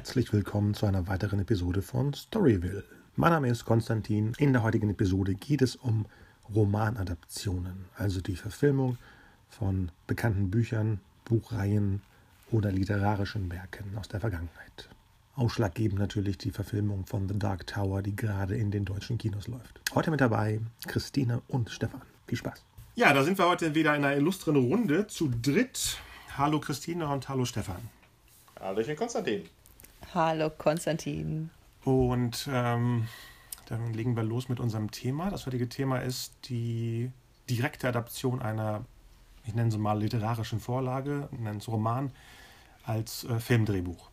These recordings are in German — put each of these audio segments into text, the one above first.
herzlich willkommen zu einer weiteren Episode von Storyville. Mein Name ist Konstantin. In der heutigen Episode geht es um Romanadaptionen, also die Verfilmung von bekannten Büchern, Buchreihen oder literarischen Werken aus der Vergangenheit. Ausschlaggebend natürlich die Verfilmung von The Dark Tower, die gerade in den deutschen Kinos läuft. Heute mit dabei Christine und Stefan. Viel Spaß. Ja, da sind wir heute wieder in einer illustren Runde zu dritt. Hallo Christine und hallo Stefan. Hallo, ich bin Konstantin. Hallo Konstantin. Und ähm, dann legen wir los mit unserem Thema. Das heutige Thema ist die direkte Adaption einer, ich nenne sie mal literarischen Vorlage, nenne es Roman, als äh, Filmdrehbuch.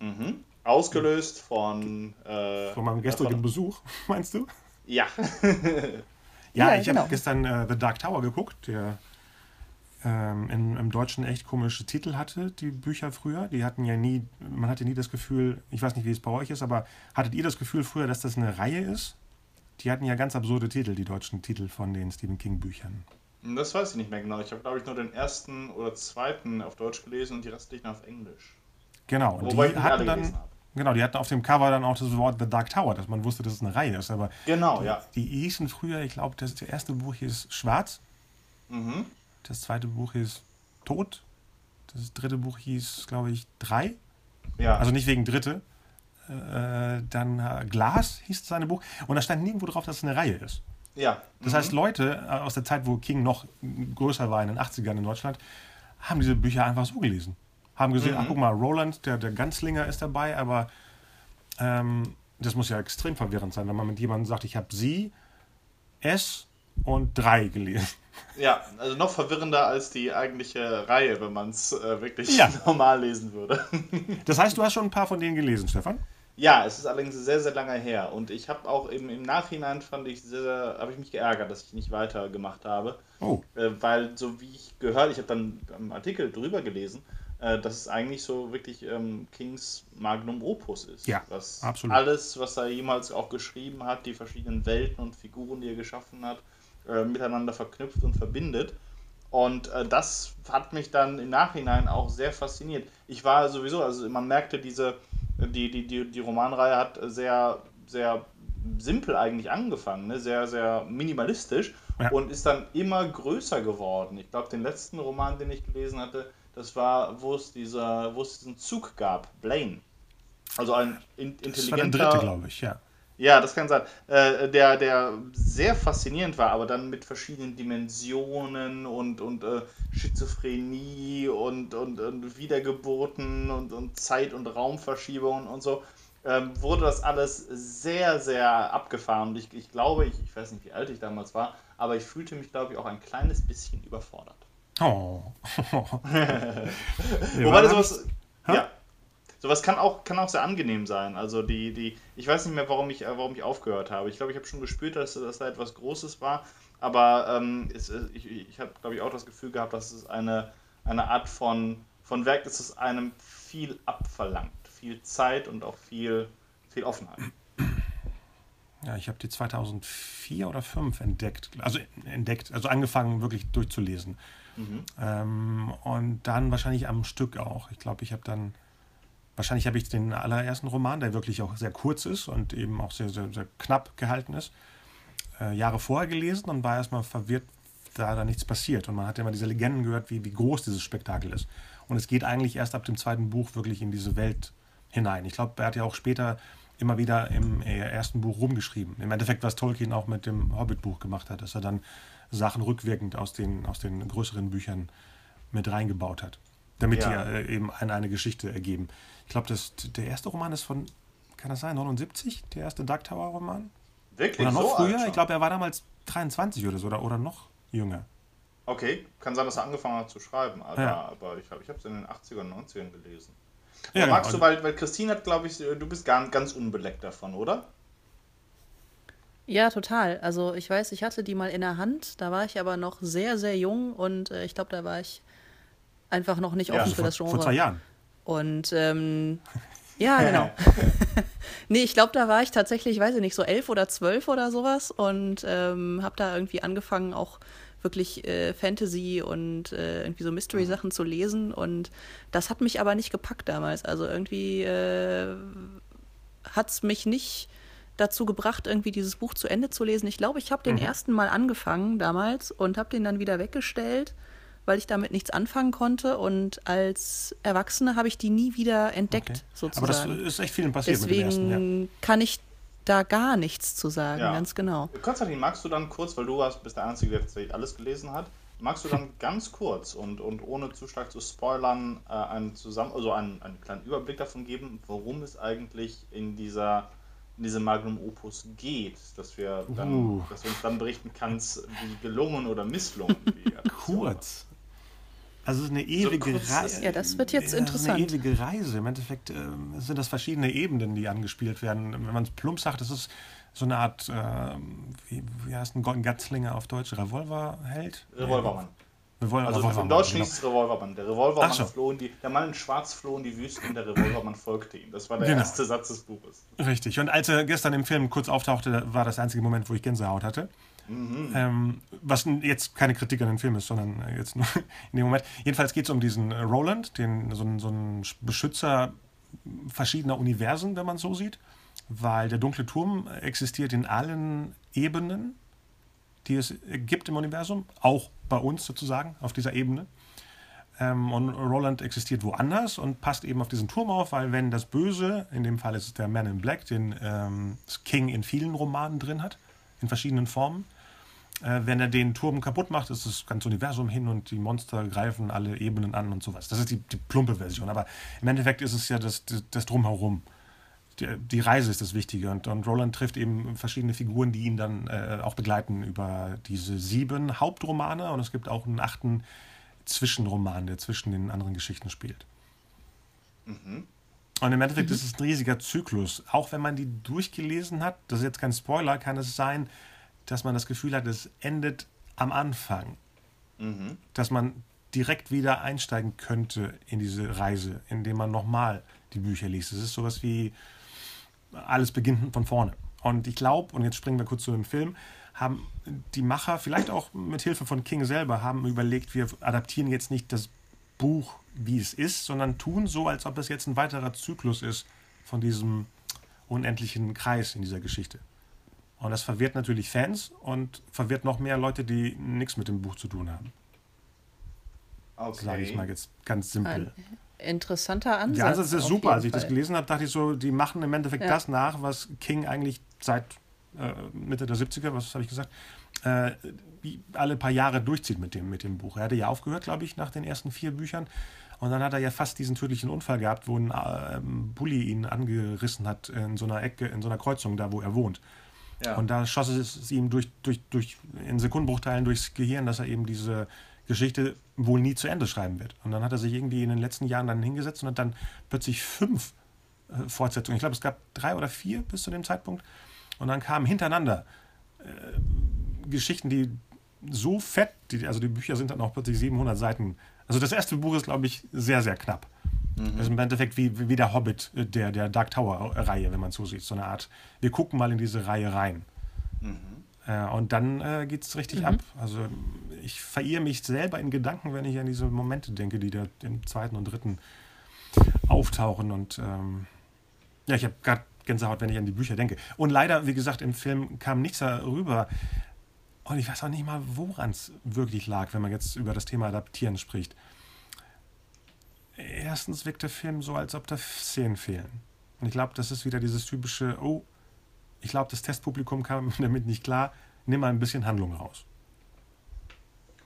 Mhm. Ausgelöst von. Äh, von meinem gestrigen von... Besuch, meinst du? Ja. ja, ja, ich genau. habe gestern äh, The Dark Tower geguckt, der ähm, in, im Deutschen echt komische Titel hatte, die Bücher früher. Die hatten ja nie, man hatte nie das Gefühl, ich weiß nicht, wie es bei euch ist, aber hattet ihr das Gefühl früher, dass das eine Reihe ist? Die hatten ja ganz absurde Titel, die deutschen Titel von den Stephen King-Büchern. Das weiß ich nicht mehr genau. Ich habe, glaube ich, nur den ersten oder zweiten auf Deutsch gelesen und die restlichen auf Englisch. Genau, und Wobei die hatten dann. Genau, die hatten auf dem Cover dann auch das Wort The Dark Tower, dass man wusste, dass es eine Reihe ist. Aber genau, die, ja. Die hießen früher, ich glaube, das erste Buch hieß Schwarz. Mhm. Das zweite Buch hieß Tod. Das dritte Buch hieß, glaube ich, Drei. Ja. Also nicht wegen Dritte. Äh, dann äh, Glas hieß seine Buch. Und da stand nirgendwo drauf, dass es eine Reihe ist. Ja. Das mhm. heißt, Leute äh, aus der Zeit, wo King noch größer war in den 80ern in Deutschland, haben diese Bücher einfach so gelesen. Haben gesehen, mhm. ach guck mal, Roland, der, der Ganzlinger ist dabei, aber ähm, das muss ja extrem verwirrend sein, wenn man mit jemandem sagt, ich habe sie, es und drei gelesen. Ja, also noch verwirrender als die eigentliche Reihe, wenn man es äh, wirklich ja. normal lesen würde. das heißt, du hast schon ein paar von denen gelesen, Stefan? Ja, es ist allerdings sehr, sehr lange her. Und ich habe auch im, im Nachhinein fand ich sehr, sehr habe ich mich geärgert, dass ich nicht weitergemacht habe. Oh. Äh, weil, so wie ich gehört, ich habe dann einen Artikel drüber gelesen, äh, dass es eigentlich so wirklich ähm, Kings Magnum Opus ist. Ja, was absolut. Alles, was er jemals auch geschrieben hat, die verschiedenen Welten und Figuren, die er geschaffen hat, äh, miteinander verknüpft und verbindet. Und äh, das hat mich dann im Nachhinein auch sehr fasziniert. Ich war sowieso, also man merkte, diese, die, die, die, die Romanreihe hat sehr, sehr simpel eigentlich angefangen, ne? sehr, sehr minimalistisch ja. und ist dann immer größer geworden. Ich glaube, den letzten Roman, den ich gelesen hatte, das war, wo es, dieser, wo es diesen Zug gab, Blaine. Also ein in, intelligenter. Das war der dritte, glaube ich, ja. Ja, das kann sein. Äh, der, der sehr faszinierend war, aber dann mit verschiedenen Dimensionen und, und äh, Schizophrenie und, und, und Wiedergeburten und, und Zeit- und Raumverschiebungen und so, ähm, wurde das alles sehr, sehr abgefahren. Und ich, ich glaube, ich, ich weiß nicht, wie alt ich damals war, aber ich fühlte mich, glaube ich, auch ein kleines bisschen überfordert. Oh. Wobei das sowas. Ja. Sowas kann auch, kann auch sehr angenehm sein. Also die, die, ich weiß nicht mehr, warum ich, warum ich aufgehört habe. Ich glaube, ich habe schon gespürt, dass, dass da etwas Großes war. Aber ähm, es, ich, ich habe, glaube ich, auch das Gefühl gehabt, dass es eine, eine Art von, von Werk ist, das einem viel abverlangt. Viel Zeit und auch viel, viel Offenheit. Ja, ich habe die 2004 oder 2005 entdeckt. Also entdeckt, also angefangen wirklich durchzulesen. Mhm. Ähm, und dann wahrscheinlich am Stück auch. Ich glaube, ich habe dann Wahrscheinlich habe ich den allerersten Roman, der wirklich auch sehr kurz ist und eben auch sehr, sehr, sehr knapp gehalten ist, äh, Jahre vorher gelesen und war erstmal verwirrt, da da nichts passiert. Und man hat immer diese Legenden gehört, wie, wie groß dieses Spektakel ist. Und es geht eigentlich erst ab dem zweiten Buch wirklich in diese Welt hinein. Ich glaube, er hat ja auch später immer wieder im äh, ersten Buch rumgeschrieben. Im Endeffekt, was Tolkien auch mit dem Hobbit-Buch gemacht hat, dass er dann Sachen rückwirkend aus den, aus den größeren Büchern mit reingebaut hat, damit ja. die äh, eben eine, eine Geschichte ergeben. Ich glaube, der erste Roman ist von, kann das sein, 79? Der erste Dark Tower Roman? Wirklich? Oder noch so früher? Ich glaube, er war damals 23 oder so, oder, oder noch jünger. Okay, kann sein, dass er angefangen hat zu schreiben, aber, ja. aber ich glaube, ich habe es in den 80ern, 90ern gelesen. Ja, genau. magst du, weil, weil Christine hat, glaube ich, du bist gar, ganz unbeleckt davon, oder? Ja, total. Also ich weiß, ich hatte die mal in der Hand, da war ich aber noch sehr, sehr jung und äh, ich glaube, da war ich einfach noch nicht offen ja, für vor, das Genre. Vor zwei Jahren. Und ähm, ja, genau. nee, ich glaube, da war ich tatsächlich, weiß ich nicht, so elf oder zwölf oder sowas und ähm, habe da irgendwie angefangen, auch wirklich äh, Fantasy und äh, irgendwie so Mystery-Sachen zu lesen. Und das hat mich aber nicht gepackt damals. Also irgendwie äh, hat es mich nicht dazu gebracht, irgendwie dieses Buch zu Ende zu lesen. Ich glaube, ich habe den mhm. ersten Mal angefangen damals und habe den dann wieder weggestellt, weil ich damit nichts anfangen konnte. Und als Erwachsene habe ich die nie wieder entdeckt, okay. sozusagen. Aber das ist echt vielen passiert Deswegen mit dem ersten, ja. kann ich da gar nichts zu sagen, ja. ganz genau. Konstantin, magst du dann kurz, weil du hast, bist der Einzige, der tatsächlich alles gelesen hat, magst du dann ganz kurz und, und ohne zu stark zu spoilern äh, einen, zusammen, also einen, einen kleinen Überblick davon geben, worum es eigentlich in dieser in diesem Magnum Opus geht, dass wir, dann, uh. dass du uns dann berichten kannst, wie gelungen oder misslungen die Kurz. Also es ist eine ewige so Reise. Ja, das wird jetzt interessant. Eine ewige Reise. Im Endeffekt äh, sind das verschiedene Ebenen, die angespielt werden. Wenn man es plump sagt, das ist so eine Art, äh, wie, wie heißt ein Golden Gatzlinger auf Deutsch? Revolverheld? Revolvermann. Revolver, also Revolvermann, im Deutschen genau. hieß es Revolvermann. Der Revolvermann so. floh in die, der Mann in Schwarz floh in die Wüste und der Revolvermann folgte ihm. Das war der genau. erste Satz des Buches. Richtig. Und als er gestern im Film kurz auftauchte, war das der einzige Moment, wo ich Gänsehaut hatte. Mhm. Ähm, was jetzt keine Kritik an den Film ist, sondern jetzt nur in dem Moment. Jedenfalls geht es um diesen Roland, den, so, so ein Beschützer verschiedener Universen, wenn man so sieht. Weil der dunkle Turm existiert in allen Ebenen, die es gibt im Universum, auch bei uns sozusagen auf dieser Ebene. Ähm, und Roland existiert woanders und passt eben auf diesen Turm auf, weil wenn das Böse, in dem Fall ist es der Man in Black, den ähm, King in vielen Romanen drin hat, in verschiedenen Formen, äh, wenn er den Turm kaputt macht, ist das ganze Universum hin und die Monster greifen alle Ebenen an und sowas. Das ist die, die plumpe Version, aber im Endeffekt ist es ja das, das, das Drumherum die, die, Reise ist das Wichtige. Und, und, Roland trifft eben verschiedene Figuren, die ihn dann äh, auch begleiten über diese sieben Hauptromane. Und es gibt auch einen achten Zwischenroman, der zwischen den anderen Geschichten spielt. Mhm. Und im Endeffekt mhm. ist es ein riesiger Zyklus. Auch wenn man die durchgelesen hat, das ist jetzt kein Spoiler, kann es sein, dass man das Gefühl hat, es endet am Anfang. Mhm. Dass man direkt wieder einsteigen könnte in diese Reise, indem man nochmal die Bücher liest. Es ist sowas wie alles beginnt von vorne. Und ich glaube, und jetzt springen wir kurz zu dem Film, haben die Macher, vielleicht auch mit Hilfe von King selber, haben überlegt, wir adaptieren jetzt nicht das Buch, wie es ist, sondern tun so, als ob es jetzt ein weiterer Zyklus ist von diesem unendlichen Kreis in dieser Geschichte. Und das verwirrt natürlich Fans und verwirrt noch mehr Leute, die nichts mit dem Buch zu tun haben. Okay. Sage ich mal jetzt ganz simpel interessanter Ansatz. Der Ansatz ist super. Als ich Fall. das gelesen habe, dachte ich so, die machen im Endeffekt ja. das nach, was King eigentlich seit äh, Mitte der 70er, was habe ich gesagt, äh, alle paar Jahre durchzieht mit dem, mit dem Buch. Er hatte ja aufgehört, glaube ich, nach den ersten vier Büchern. Und dann hat er ja fast diesen tödlichen Unfall gehabt, wo ein äh, Bully ihn angerissen hat in so einer Ecke, in so einer Kreuzung, da wo er wohnt. Ja. Und da schoss es ihm durch, durch, durch, in Sekundenbruchteilen durchs Gehirn, dass er eben diese Geschichte wohl nie zu Ende schreiben wird. Und dann hat er sich irgendwie in den letzten Jahren dann hingesetzt und hat dann plötzlich fünf äh, Fortsetzungen. Ich glaube, es gab drei oder vier bis zu dem Zeitpunkt. Und dann kamen hintereinander äh, Geschichten, die so fett, die, also die Bücher sind dann auch plötzlich 700 Seiten. Also das erste Buch ist, glaube ich, sehr, sehr knapp. Mhm. Das ist im Endeffekt wie, wie der Hobbit äh, der, der Dark Tower-Reihe, wenn man so sieht. So eine Art, wir gucken mal in diese Reihe rein. Mhm. Äh, und dann äh, geht es richtig mhm. ab. Also ich verirre mich selber in Gedanken, wenn ich an diese Momente denke, die da im zweiten und dritten auftauchen. Und ähm, ja, ich habe gerade Gänsehaut, wenn ich an die Bücher denke. Und leider, wie gesagt, im Film kam nichts darüber. Und ich weiß auch nicht mal, woran es wirklich lag, wenn man jetzt über das Thema Adaptieren spricht. Erstens wirkt der Film so, als ob da Szenen fehlen. Und ich glaube, das ist wieder dieses typische, oh, ich glaube, das Testpublikum kam damit nicht klar, nimm mal ein bisschen Handlung raus.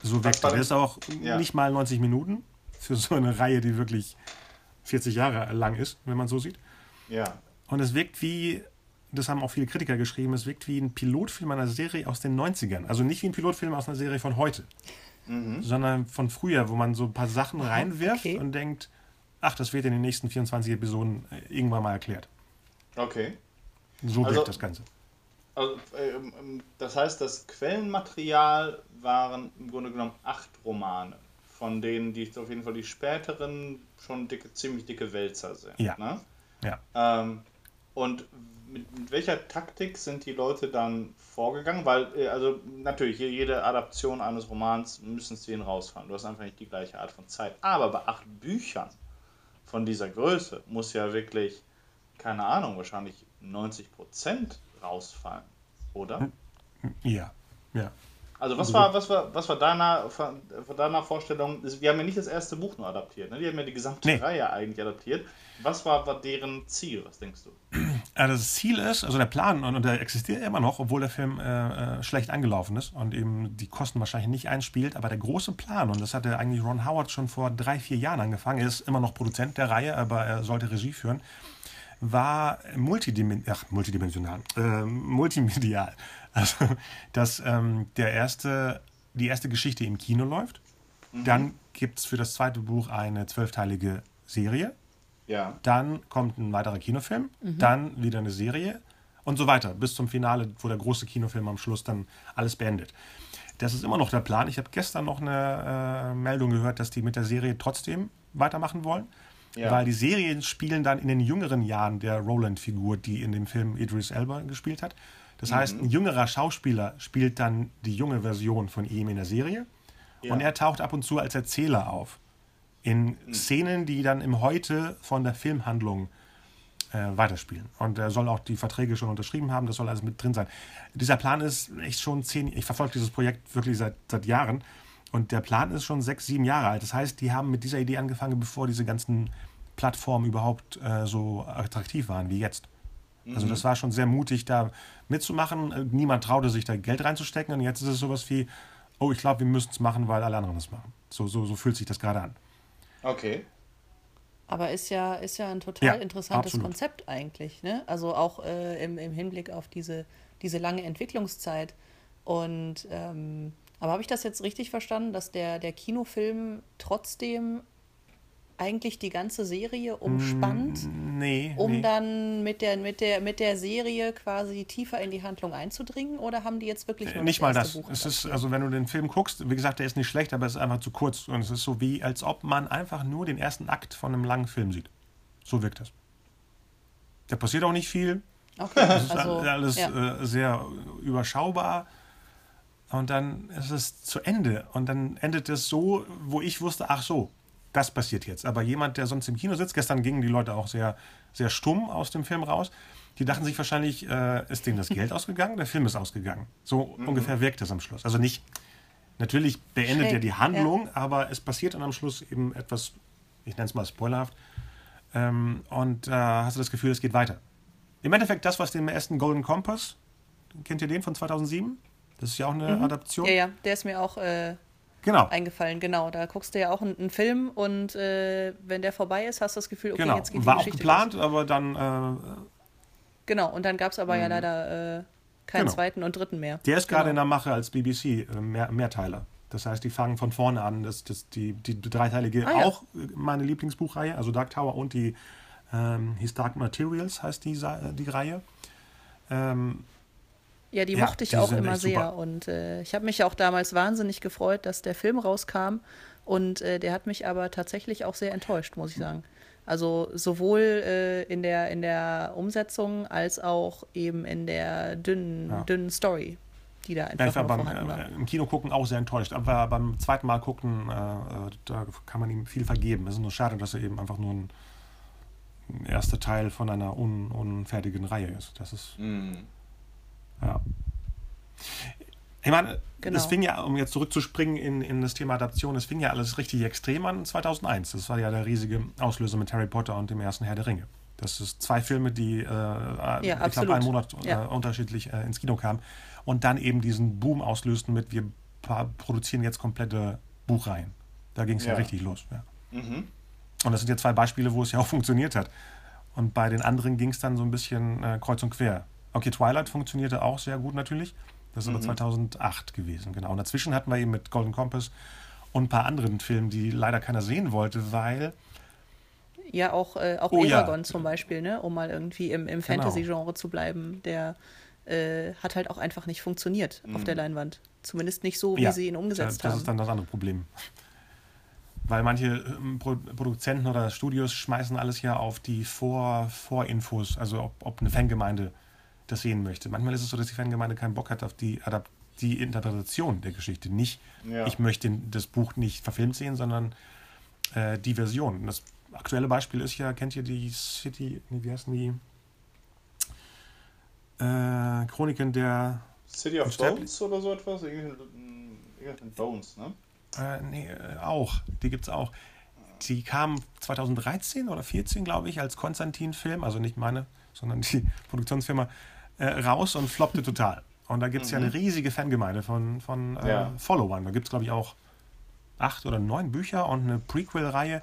So weg. Der ist auch ja. nicht mal 90 Minuten für so eine Reihe, die wirklich 40 Jahre lang ist, wenn man so sieht. Ja. Und es wirkt wie, das haben auch viele Kritiker geschrieben, es wirkt wie ein Pilotfilm einer Serie aus den 90ern. Also nicht wie ein Pilotfilm aus einer Serie von heute, mhm. sondern von früher, wo man so ein paar Sachen reinwirft okay. und denkt, ach, das wird in den nächsten 24 Episoden äh, irgendwann mal erklärt. Okay. So also, wirkt das Ganze. Also, äh, das heißt, das Quellenmaterial waren im Grunde genommen acht Romane, von denen die auf jeden Fall die späteren schon dicke, ziemlich dicke Wälzer sind. Ja. Ne? ja. Ähm, Und mit, mit, welcher Taktik sind die Leute dann vorgegangen? Weil, äh, also natürlich, jede Adaption eines Romans müssen Szenen rausfahren. Du hast einfach nicht die gleiche Art von Zeit. Aber bei acht Büchern von dieser Größe muss ja wirklich, keine Ahnung, wahrscheinlich 90% rausfallen, oder? Ja, ja. Also was war, was war, was war deiner, von, deiner Vorstellung? Wir haben ja nicht das erste Buch nur adaptiert, ne? Die haben ja die gesamte nee. Reihe eigentlich adaptiert. Was war, war deren Ziel, was denkst du? Also das Ziel ist, also der Plan, und der existiert immer noch, obwohl der Film äh, äh, schlecht angelaufen ist und eben die Kosten wahrscheinlich nicht einspielt, aber der große Plan, und das hatte eigentlich Ron Howard schon vor drei, vier Jahren angefangen, er ist immer noch Produzent der Reihe, aber er sollte Regie führen, war multidimen ach, multidimensional, äh, multimedial. Also, dass ähm, der erste, die erste Geschichte im Kino läuft. Mhm. Dann gibt es für das zweite Buch eine zwölfteilige Serie. Ja. Dann kommt ein weiterer Kinofilm. Mhm. Dann wieder eine Serie. Und so weiter. Bis zum Finale, wo der große Kinofilm am Schluss dann alles beendet. Das ist immer noch der Plan. Ich habe gestern noch eine äh, Meldung gehört, dass die mit der Serie trotzdem weitermachen wollen. Ja. Weil die Serien spielen dann in den jüngeren Jahren der Roland-Figur, die in dem Film Idris Elba gespielt hat. Das mhm. heißt, ein jüngerer Schauspieler spielt dann die junge Version von ihm in der Serie. Ja. Und er taucht ab und zu als Erzähler auf. In mhm. Szenen, die dann im Heute von der Filmhandlung äh, weiterspielen. Und er soll auch die Verträge schon unterschrieben haben, das soll alles mit drin sein. Dieser Plan ist echt schon zehn, ich verfolge dieses Projekt wirklich seit, seit Jahren. Und der Plan ist schon sechs, sieben Jahre alt. Das heißt, die haben mit dieser Idee angefangen, bevor diese ganzen Plattformen überhaupt äh, so attraktiv waren wie jetzt. Also das mhm. war schon sehr mutig, da mitzumachen. Niemand traute sich da Geld reinzustecken und jetzt ist es sowas wie, oh, ich glaube, wir müssen es machen, weil alle anderen es machen. So, so, so fühlt sich das gerade an. Okay. Aber ist ja, ist ja ein total ja, interessantes absolut. Konzept eigentlich. Ne? Also auch äh, im, im Hinblick auf diese, diese lange Entwicklungszeit. Und ähm, aber habe ich das jetzt richtig verstanden, dass der, der Kinofilm trotzdem eigentlich die ganze Serie umspannt, mm, nee, um nee. dann mit der, mit, der, mit der Serie quasi tiefer in die Handlung einzudringen? Oder haben die jetzt wirklich nur Nicht das mal das. Buch es ist, also wenn du den Film guckst, wie gesagt, der ist nicht schlecht, aber es ist einfach zu kurz. Und es ist so wie, als ob man einfach nur den ersten Akt von einem langen Film sieht. So wirkt das. Da passiert auch nicht viel. Okay, es ist also, alles ja. äh, sehr überschaubar. Und dann ist es zu Ende. Und dann endet es so, wo ich wusste, ach so, das passiert jetzt. Aber jemand, der sonst im Kino sitzt, gestern gingen die Leute auch sehr, sehr stumm aus dem Film raus. Die dachten sich wahrscheinlich, äh, ist denen das Geld ausgegangen, der Film ist ausgegangen. So mhm. ungefähr wirkt es am Schluss. Also nicht, natürlich beendet Schräg, er die Handlung, ja. aber es passiert dann am Schluss eben etwas, ich nenne es mal spoilerhaft. Ähm, und äh, hast du das Gefühl, es geht weiter. Im Endeffekt das, was den ersten Golden Compass, kennt ihr den von 2007? Das ist ja auch eine mhm. Adaption. Ja, ja, der ist mir auch äh, genau. eingefallen. Genau, da guckst du ja auch einen, einen Film und äh, wenn der vorbei ist, hast du das Gefühl, okay, genau. jetzt geht War die Geschichte auch geplant, los. aber dann. Äh, genau, und dann gab es aber ja mhm. leider äh, keinen genau. zweiten und dritten mehr. Der ist gerade genau. in der Mache als BBC, äh, mehr, Mehrteiler. Das heißt, die fangen von vorne an. Das, das, die, die dreiteilige, ah, ja. auch meine Lieblingsbuchreihe, also Dark Tower und die ähm, His Dark Materials heißt die, äh, die Reihe. Ähm, ja, die ja, mochte ich die auch immer sehr. Super. Und äh, ich habe mich auch damals wahnsinnig gefreut, dass der Film rauskam. Und äh, der hat mich aber tatsächlich auch sehr enttäuscht, muss ich sagen. Also sowohl äh, in, der, in der Umsetzung als auch eben in der dünnen, ja. dünnen Story, die da einfach ja, ich war beim, war. Äh, im Kino gucken auch sehr enttäuscht. Aber beim zweiten Mal gucken, äh, da kann man ihm viel vergeben. Es ist nur schade, dass er eben einfach nur ein, erster Teil von einer un, unfertigen Reihe ist. Das ist. Mm. Ja. Ich meine, genau. es fing ja, um jetzt zurückzuspringen in, in das Thema Adaption, es fing ja alles richtig extrem an 2001. Das war ja der riesige Auslöser mit Harry Potter und dem ersten Herr der Ringe. Das ist zwei Filme, die, äh, ja, ich glaube, einen Monat äh, ja. unterschiedlich äh, ins Kino kamen und dann eben diesen Boom auslösten mit, wir produzieren jetzt komplette Buchreihen. Da ging es ja. ja. richtig los. Mhm. Und das sind ja zwei Beispiele, wo es ja auch funktioniert hat. Und bei den anderen ging es dann so ein bisschen äh, kreuz und quer. Okay, Twilight funktionierte auch sehr gut natürlich. Das ist mhm. aber 2008 gewesen, genau. Und dazwischen hatten wir eben mit Golden Compass und ein paar anderen Filmen, die leider keiner sehen wollte, weil. Ja, auch, äh, auch oh, Eragon ja. zum Beispiel, ne? um mal irgendwie im, im genau. Fantasy-Genre zu bleiben, der äh, hat halt auch einfach nicht funktioniert mhm. auf der Leinwand. Zumindest nicht so, wie ja, sie ihn umgesetzt das haben. Das ist dann das andere Problem. weil manche ähm, Pro Produzenten oder Studios schmeißen alles ja auf die Vor Vorinfos, also ob, ob eine Fangemeinde das sehen möchte. Manchmal ist es so, dass die Fangemeinde keinen Bock hat auf die, Adap die Interpretation der Geschichte. Nicht, ja. ich möchte das Buch nicht verfilmt sehen, sondern äh, die Version. Das aktuelle Beispiel ist ja, kennt ihr die City, nee, wie heißen die? Äh, Chroniken der City of Bones oder so etwas? Bones, ne? Äh, nee, äh, auch. Die gibt es auch. Die kam 2013 oder 2014, glaube ich, als Konstantin-Film, also nicht meine, sondern die Produktionsfirma, äh, raus und floppte total. Und da gibt es mhm. ja eine mhm. riesige Fangemeinde von, von äh, ja. Followern. Da gibt es, glaube ich, auch acht oder neun Bücher und eine Prequel-Reihe.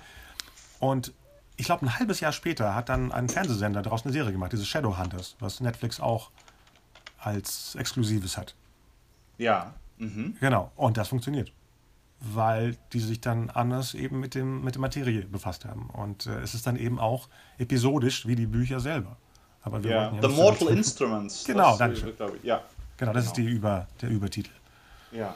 Und ich glaube, ein halbes Jahr später hat dann ein Fernsehsender daraus eine Serie gemacht, diese Shadowhunters, was Netflix auch als Exklusives hat. Ja. Mhm. Genau. Und das funktioniert weil die sich dann anders eben mit, dem, mit der Materie befasst haben. Und äh, es ist dann eben auch episodisch wie die Bücher selber. Aber wir ja, The Mortal Instruments. Genau, danke schön. Ja. Genau, das genau. ist die Über, der Übertitel. Ja.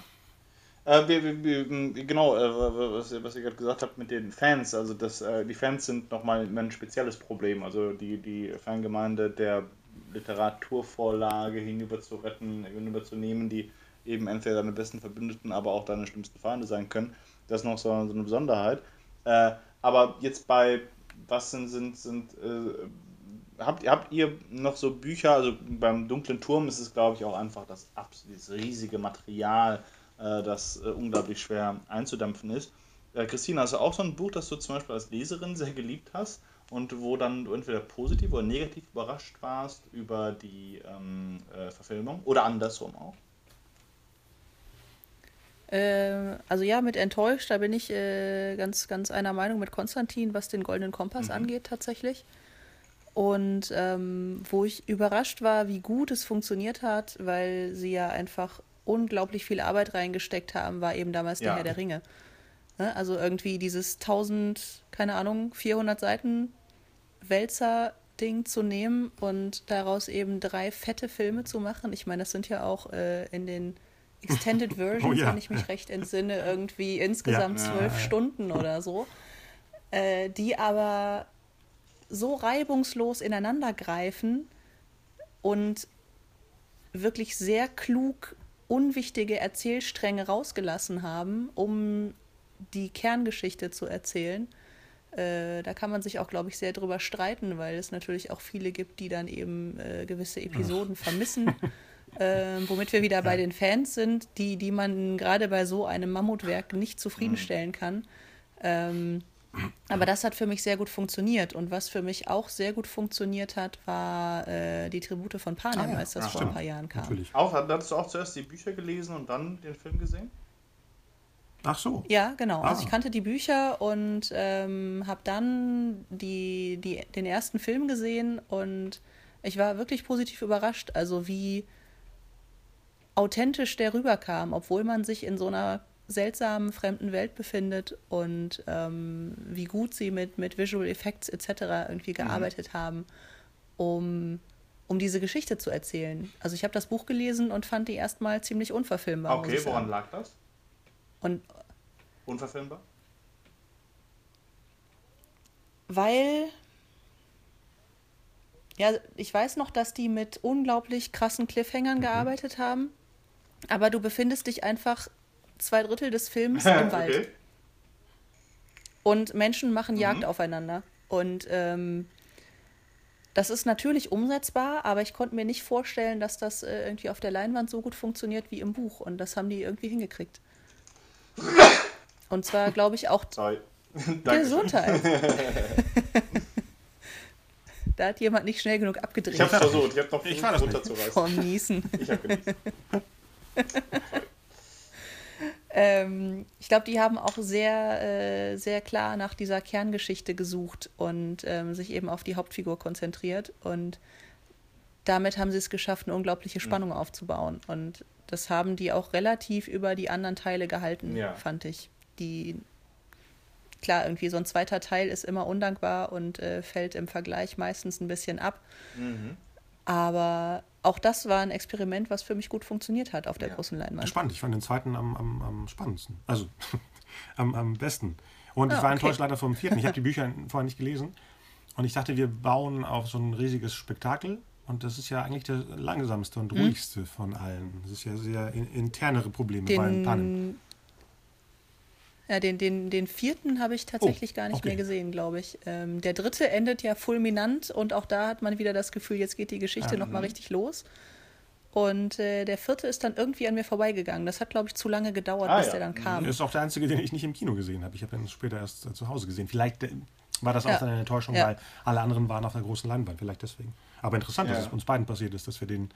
Äh, wir, wir, wir, genau, äh, was, was ihr gerade gesagt habt mit den Fans, also das, äh, die Fans sind nochmal ein spezielles Problem. Also die, die Fangemeinde der Literaturvorlage hinüber zu retten, hinüber zu nehmen, die eben entweder deine besten Verbündeten, aber auch deine schlimmsten Feinde sein können. Das ist noch so, so eine Besonderheit. Äh, aber jetzt bei, was sind, sind, sind äh, habt, habt ihr noch so Bücher, also beim Dunklen Turm ist es, glaube ich, auch einfach das, das riesige Material, äh, das äh, unglaublich schwer einzudampfen ist. Äh, Christina, hast du auch so ein Buch, das du zum Beispiel als Leserin sehr geliebt hast und wo dann du entweder positiv oder negativ überrascht warst über die ähm, äh, Verfilmung oder andersrum auch? Äh, also ja, mit enttäuscht, da bin ich äh, ganz, ganz einer Meinung mit Konstantin, was den Goldenen Kompass mhm. angeht tatsächlich. Und ähm, wo ich überrascht war, wie gut es funktioniert hat, weil sie ja einfach unglaublich viel Arbeit reingesteckt haben, war eben damals ja. der Herr der Ringe. Ne? Also irgendwie dieses 1000, keine Ahnung, 400 Seiten Wälzer-Ding zu nehmen und daraus eben drei fette Filme zu machen. Ich meine, das sind ja auch äh, in den Extended Version, oh, ja. wenn ich mich recht entsinne, irgendwie insgesamt ja. zwölf Stunden oder so, äh, die aber so reibungslos ineinander greifen und wirklich sehr klug unwichtige Erzählstränge rausgelassen haben, um die Kerngeschichte zu erzählen. Äh, da kann man sich auch, glaube ich, sehr drüber streiten, weil es natürlich auch viele gibt, die dann eben äh, gewisse Episoden vermissen. äh, womit wir wieder ja. bei den Fans sind, die, die man gerade bei so einem Mammutwerk nicht zufriedenstellen mhm. kann. Ähm, aber das hat für mich sehr gut funktioniert. Und was für mich auch sehr gut funktioniert hat, war äh, die Tribute von Panem, ah, ja. als das ja, vor stimmt. ein paar Jahren kam. Natürlich. Auch, hattest du auch zuerst die Bücher gelesen und dann den Film gesehen? Ach so. Ja, genau. Ah. Also ich kannte die Bücher und ähm, habe dann die, die, den ersten Film gesehen und ich war wirklich positiv überrascht. Also wie authentisch der rüberkam, obwohl man sich in so einer seltsamen fremden Welt befindet und ähm, wie gut sie mit, mit Visual Effects etc. irgendwie mhm. gearbeitet mhm. haben, um, um diese Geschichte zu erzählen. Also ich habe das Buch gelesen und fand die erstmal ziemlich unverfilmbar. Okay, woran lag das? Und unverfilmbar? Weil ja, ich weiß noch, dass die mit unglaublich krassen Cliffhangern mhm. gearbeitet haben aber du befindest dich einfach zwei Drittel des Films im okay. Wald. Und Menschen machen Jagd mhm. aufeinander. Und ähm, das ist natürlich umsetzbar, aber ich konnte mir nicht vorstellen, dass das äh, irgendwie auf der Leinwand so gut funktioniert wie im Buch. Und das haben die irgendwie hingekriegt. Und zwar, glaube ich, auch Sorry. Gesundheit. da hat jemand nicht schnell genug abgedreht. Ich habe versucht, ich habe noch ich runterzureißen. Vom Niesen. Ich habe genießen. Ähm, ich glaube, die haben auch sehr, äh, sehr klar nach dieser Kerngeschichte gesucht und ähm, sich eben auf die Hauptfigur konzentriert. Und damit haben sie es geschafft, eine unglaubliche mhm. Spannung mhm. aufzubauen. Und das haben die auch relativ über die anderen Teile gehalten, ja. fand ich. Die klar, irgendwie so ein zweiter Teil ist immer undankbar und äh, fällt im Vergleich meistens ein bisschen ab. Mhm. Aber auch das war ein Experiment, was für mich gut funktioniert hat auf der ja. großen Leinwand. Spannend, ich fand den zweiten am, am, am spannendsten. Also am, am besten. Und ah, ich war okay. enttäuscht leider vom vierten. Ich habe die Bücher vorher nicht gelesen. Und ich dachte, wir bauen auf so ein riesiges Spektakel. Und das ist ja eigentlich der langsamste und mhm. ruhigste mhm. von allen. Das ist ja sehr in, internere Probleme den, bei Pannen. Ja, den, den, den vierten habe ich tatsächlich oh, gar nicht okay. mehr gesehen, glaube ich. Ähm, der dritte endet ja fulminant und auch da hat man wieder das Gefühl, jetzt geht die Geschichte ah, nochmal richtig los. Und äh, der vierte ist dann irgendwie an mir vorbeigegangen. Das hat, glaube ich, zu lange gedauert, ah, bis ja. der dann kam. Das ist auch der einzige, den ich nicht im Kino gesehen habe. Ich habe ihn später erst äh, zu Hause gesehen. Vielleicht äh, war das auch ja. eine Enttäuschung, ja. weil alle anderen waren auf einer großen Leinwand. Vielleicht deswegen. Aber interessant, dass es uns beiden passiert ist, dass wir den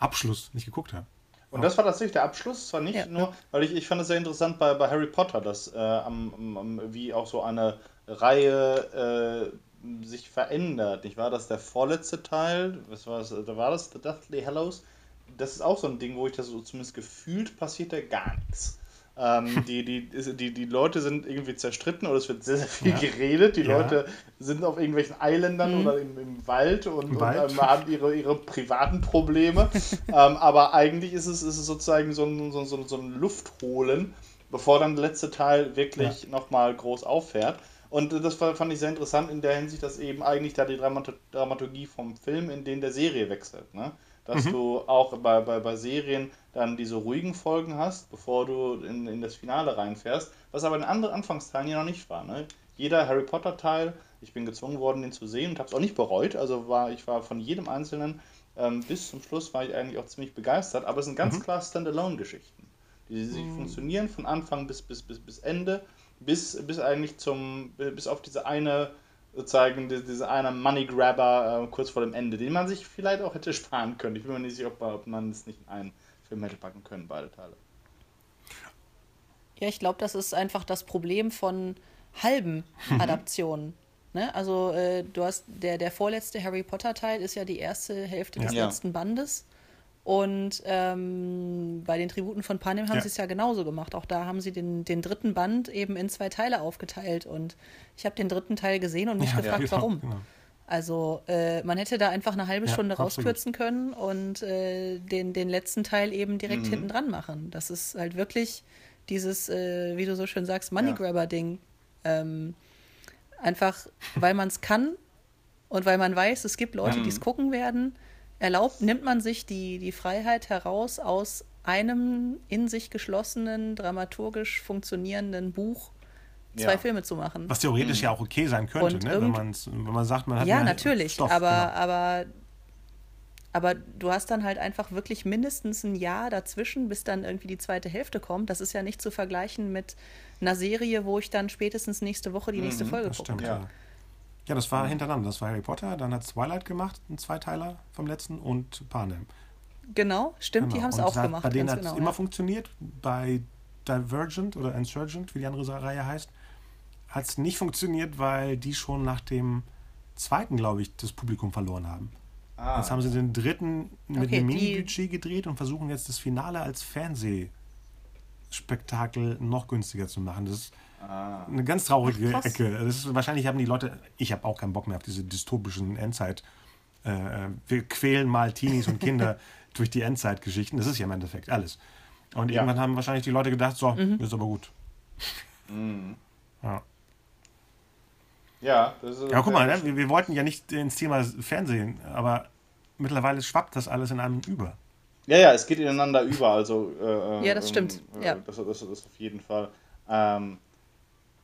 Abschluss nicht geguckt haben. Und das war tatsächlich der Abschluss, zwar nicht nur, weil ich, ich fand es sehr interessant bei, bei Harry Potter, dass äh, am, am, wie auch so eine Reihe äh, sich verändert. Nicht wahr? Das ist der vorletzte Teil, was war das? Da war das The Deathly Hallows das ist auch so ein Ding, wo ich das so zumindest gefühlt passiert da gar nichts. Ähm, die, die, die, die Leute sind irgendwie zerstritten oder es wird sehr, sehr viel ja. geredet. Die ja. Leute sind auf irgendwelchen Eiländern mhm. oder im, im Wald und, Im Wald. und ähm, haben ihre, ihre privaten Probleme. ähm, aber eigentlich ist es, ist es sozusagen so ein, so, so, so ein Luftholen, bevor dann der letzte Teil wirklich ja. nochmal groß auffährt. Und das fand ich sehr interessant in der Hinsicht, dass eben eigentlich da die Dramaturgie vom Film in den der Serie wechselt. Ne? Dass mhm. du auch bei, bei, bei Serien dann diese ruhigen Folgen hast, bevor du in, in das Finale reinfährst, was aber in anderen Anfangsteilen ja noch nicht war. Ne? Jeder Harry Potter Teil, ich bin gezwungen worden, den zu sehen und habe es auch nicht bereut, also war ich war von jedem einzelnen ähm, bis zum Schluss war ich eigentlich auch ziemlich begeistert, aber es sind ganz mhm. klar Standalone-Geschichten, die, die mhm. funktionieren von Anfang bis, bis, bis, bis Ende, bis, bis eigentlich zum, bis auf diese eine sozusagen dieser eine Money Grabber äh, kurz vor dem Ende, den man sich vielleicht auch hätte sparen können. Ich bin mir nicht sicher, ob, ob man es nicht in einen Film hätte packen können, beide Teile. Ja, ich glaube, das ist einfach das Problem von halben Adaptionen. ne? Also äh, du hast der, der vorletzte Harry Potter Teil ist ja die erste Hälfte des ja. letzten Bandes. Und ähm, bei den Tributen von Panem haben ja. sie es ja genauso gemacht. Auch da haben sie den, den dritten Band eben in zwei Teile aufgeteilt. Und ich habe den dritten Teil gesehen und mich ja, gefragt, ja, genau, warum. Genau. Also äh, man hätte da einfach eine halbe Stunde rauskürzen können und äh, den, den letzten Teil eben direkt mhm. hinten dran machen. Das ist halt wirklich dieses, äh, wie du so schön sagst, Money Grabber-Ding. Ähm, einfach, weil man es kann und weil man weiß, es gibt Leute, mhm. die es gucken werden erlaubt, nimmt man sich die, die Freiheit heraus, aus einem in sich geschlossenen, dramaturgisch funktionierenden Buch zwei ja. Filme zu machen. Was theoretisch mhm. ja auch okay sein könnte, ne? wenn, wenn man sagt, man hat Ja, natürlich, Stoff, aber, genau. aber, aber du hast dann halt einfach wirklich mindestens ein Jahr dazwischen, bis dann irgendwie die zweite Hälfte kommt. Das ist ja nicht zu vergleichen mit einer Serie, wo ich dann spätestens nächste Woche die nächste mhm, Folge gucken kann. Ja. Ja, das war hintereinander. Das war Harry Potter, dann hat Twilight gemacht, ein Zweiteiler vom letzten und Panem. Genau, stimmt, genau. die haben es auch gemacht. Bei denen hat es genau, immer ja. funktioniert. Bei Divergent oder Insurgent, wie die andere Reihe heißt, hat es nicht funktioniert, weil die schon nach dem zweiten, glaube ich, das Publikum verloren haben. Ah. Jetzt haben sie den dritten mit okay, einem Mini-Budget gedreht und versuchen jetzt das Finale als Fernsehspektakel noch günstiger zu machen. Das ist Ah. Eine ganz traurige Ach, Ecke. Das ist, wahrscheinlich haben die Leute, ich habe auch keinen Bock mehr auf diese dystopischen Endzeit. Äh, wir quälen mal Teenies und Kinder durch die Endzeitgeschichten. Das ist ja im Endeffekt alles. Und ja. irgendwann haben wahrscheinlich die Leute gedacht, so, mhm. ist aber gut. Mhm. Ja. Ja, das ist ja, guck mal, ne? wir, wir, wollten ja nicht ins Thema Fernsehen, aber mittlerweile schwappt das alles in einem über. Ja, ja, es geht ineinander über, also. Äh, ja, das stimmt. Äh, ja. Das, das, das auf jeden Fall. Ähm,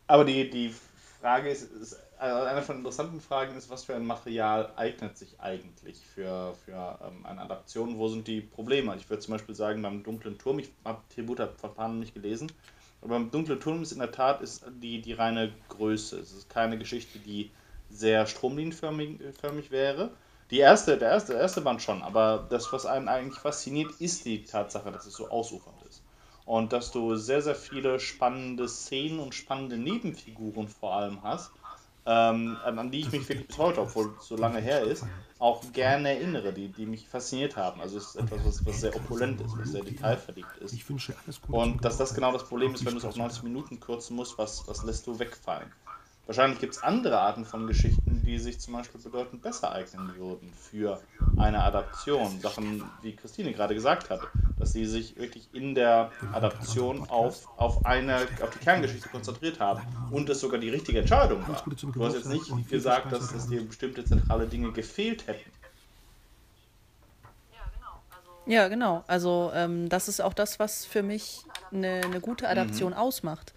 aber die, die Frage ist, ist, also eine von interessanten Fragen ist, was für ein Material eignet sich eigentlich für, für ähm, eine Adaption? Wo sind die Probleme? Ich würde zum Beispiel sagen, beim Dunklen Turm, ich habe Tribut Verfahren nicht gelesen, aber beim Dunklen Turm ist in der Tat ist die, die reine Größe. Es ist keine Geschichte, die sehr stromlinienförmig förmig wäre. Die erste, der erste, der erste Band schon, aber das, was einen eigentlich fasziniert, ist die Tatsache, dass es so ausufernd ist und dass du sehr, sehr viele spannende Szenen und spannende Nebenfiguren vor allem hast, ähm, an die ich mich wirklich bis heute, obwohl es so lange her ist, auch gerne erinnere, die, die mich fasziniert haben. Also es ist etwas, was, was sehr opulent ist, was sehr detailverliebt ist. Und dass das genau das Problem ist, wenn du es auf 90 Minuten kürzen musst, was, was lässt du wegfallen? Wahrscheinlich gibt es andere Arten von Geschichten, die sich zum Beispiel bedeutend besser eignen würden für eine Adaption. Sachen, wie Christine gerade gesagt hat. dass sie sich wirklich in der Adaption auf, auf, eine, auf die Kerngeschichte konzentriert haben und es sogar die richtige Entscheidung war. Du hast jetzt nicht gesagt, dass, dass dir bestimmte zentrale Dinge gefehlt hätten. Ja, genau. Also ähm, das ist auch das, was für mich eine, eine gute Adaption mhm. ausmacht.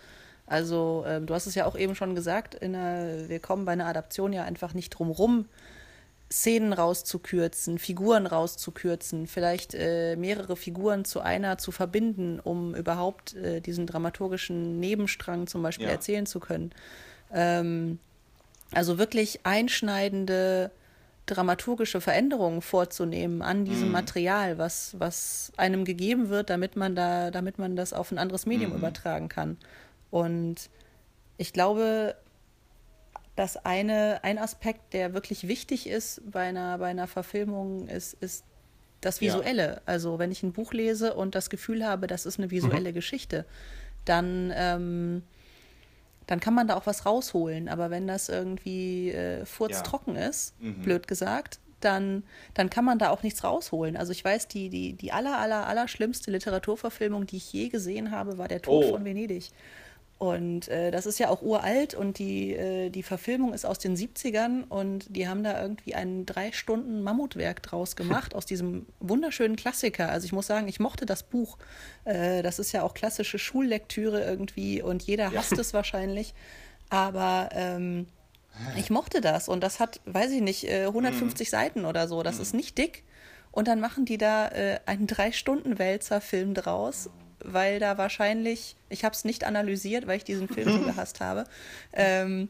Also ähm, du hast es ja auch eben schon gesagt, einer, wir kommen bei einer Adaption ja einfach nicht drum rum, Szenen rauszukürzen, Figuren rauszukürzen, vielleicht äh, mehrere Figuren zu einer zu verbinden, um überhaupt äh, diesen dramaturgischen Nebenstrang zum Beispiel ja. erzählen zu können. Ähm, also wirklich einschneidende dramaturgische Veränderungen vorzunehmen an diesem mhm. Material, was, was einem gegeben wird, damit man da, damit man das auf ein anderes Medium mhm. übertragen kann. Und ich glaube, dass eine, ein Aspekt, der wirklich wichtig ist bei einer, bei einer Verfilmung, ist, ist das Visuelle. Ja. Also wenn ich ein Buch lese und das Gefühl habe, das ist eine visuelle mhm. Geschichte, dann, ähm, dann kann man da auch was rausholen. Aber wenn das irgendwie äh, furztrocken ja. ist, mhm. blöd gesagt, dann, dann kann man da auch nichts rausholen. Also ich weiß, die, die, die aller, aller, aller schlimmste Literaturverfilmung, die ich je gesehen habe, war Der Tod oh. von Venedig. Und äh, das ist ja auch uralt und die, äh, die Verfilmung ist aus den 70ern und die haben da irgendwie ein drei Stunden Mammutwerk draus gemacht aus diesem wunderschönen Klassiker. Also ich muss sagen, ich mochte das Buch. Äh, das ist ja auch klassische Schullektüre irgendwie und jeder hasst ja. es wahrscheinlich. Aber ähm, ich mochte das und das hat, weiß ich nicht, 150 äh, mhm. Seiten oder so. Das mhm. ist nicht dick. Und dann machen die da äh, einen Drei-Stunden-Wälzer-Film draus weil da wahrscheinlich, ich habe es nicht analysiert, weil ich diesen Film so gehasst habe, ähm,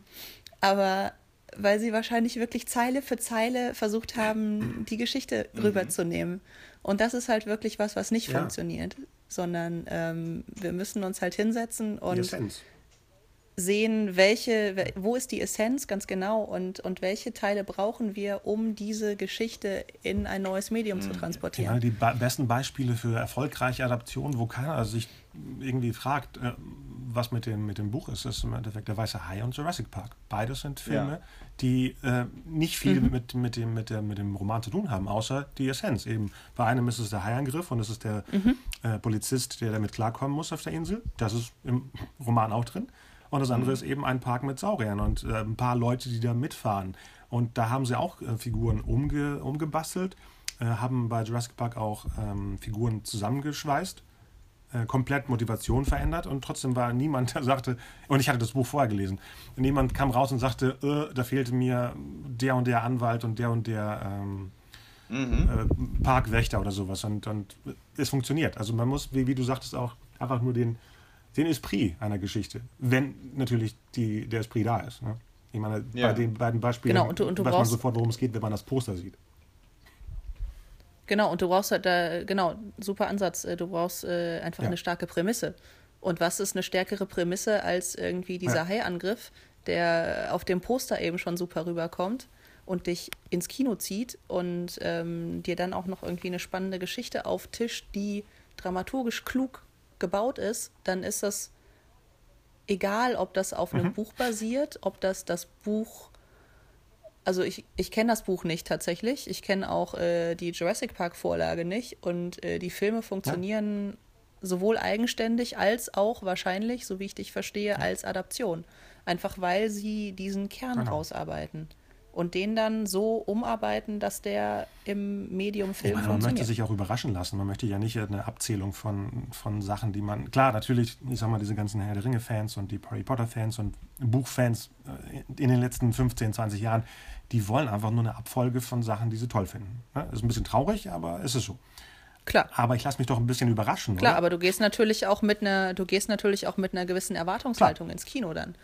aber weil sie wahrscheinlich wirklich Zeile für Zeile versucht haben, die Geschichte mhm. rüberzunehmen. Und das ist halt wirklich was, was nicht ja. funktioniert, sondern ähm, wir müssen uns halt hinsetzen und sehen, welche, wo ist die Essenz ganz genau und, und welche Teile brauchen wir, um diese Geschichte in ein neues Medium mhm. zu transportieren. Ja, die be besten Beispiele für erfolgreiche Adaptionen, wo keiner sich irgendwie fragt, äh, was mit dem, mit dem Buch ist, ist im Endeffekt Der Weiße Hai und Jurassic Park. Beides sind Filme, ja. die äh, nicht viel mhm. mit, mit, dem, mit, der, mit dem Roman zu tun haben, außer die Essenz. Eben bei einem ist es der Haiangriff und es ist der mhm. äh, Polizist, der damit klarkommen muss auf der Insel. Das ist im Roman auch drin. Und das andere mhm. ist eben ein Park mit Sauriern und äh, ein paar Leute, die da mitfahren. Und da haben sie auch äh, Figuren umge umgebastelt, äh, haben bei Jurassic Park auch ähm, Figuren zusammengeschweißt, äh, komplett Motivation verändert und trotzdem war niemand, der sagte, und ich hatte das Buch vorher gelesen, niemand kam raus und sagte, äh, da fehlte mir der und der Anwalt und der und der ähm, mhm. Äh, Parkwächter oder sowas. Und, und es funktioniert. Also man muss, wie, wie du sagtest, auch einfach nur den den Esprit einer Geschichte, wenn natürlich die, der Esprit da ist. Ne? Ich meine, ja. bei den beiden Beispielen genau, und du, und du weiß man sofort, worum es geht, wenn man das Poster sieht. Genau, und du brauchst halt da, genau, super Ansatz, äh, du brauchst äh, einfach ja. eine starke Prämisse. Und was ist eine stärkere Prämisse als irgendwie dieser ja. Hai-Angriff, der auf dem Poster eben schon super rüberkommt und dich ins Kino zieht und ähm, dir dann auch noch irgendwie eine spannende Geschichte auftischt, die dramaturgisch klug gebaut ist, dann ist das egal, ob das auf einem mhm. Buch basiert, ob das das Buch, also ich, ich kenne das Buch nicht tatsächlich, ich kenne auch äh, die Jurassic Park Vorlage nicht und äh, die Filme funktionieren ja. sowohl eigenständig als auch wahrscheinlich, so wie ich dich verstehe, als Adaption. Einfach weil sie diesen Kern genau. rausarbeiten und den dann so umarbeiten, dass der im Medium Film meine, Man möchte sich auch überraschen lassen. Man möchte ja nicht eine Abzählung von, von Sachen, die man. Klar, natürlich, ich sag mal, diese ganzen Herr der Ringe-Fans und die Harry Potter-Fans und Buchfans äh, in den letzten 15, 20 Jahren, die wollen einfach nur eine Abfolge von Sachen, die sie toll finden. Ist ein bisschen traurig, aber es ist so. Klar. Aber ich lasse mich doch ein bisschen überraschen. Klar, oder? aber du gehst natürlich auch mit einer, du gehst natürlich auch mit einer gewissen Erwartungshaltung Klar. ins Kino dann.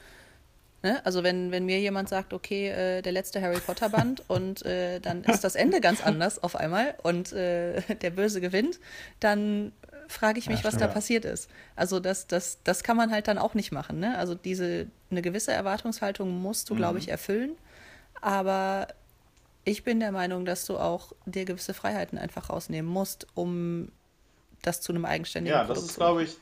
Ne? Also wenn, wenn mir jemand sagt, okay, äh, der letzte Harry Potter Band und äh, dann ist das Ende ganz anders auf einmal und äh, der Böse gewinnt, dann frage ich mich, ja, was da passiert ist. Also das, das, das kann man halt dann auch nicht machen. Ne? Also diese eine gewisse Erwartungshaltung musst du, mhm. glaube ich, erfüllen. Aber ich bin der Meinung, dass du auch dir gewisse Freiheiten einfach rausnehmen musst, um das zu einem eigenständigen Ja, das ist, glaube ich,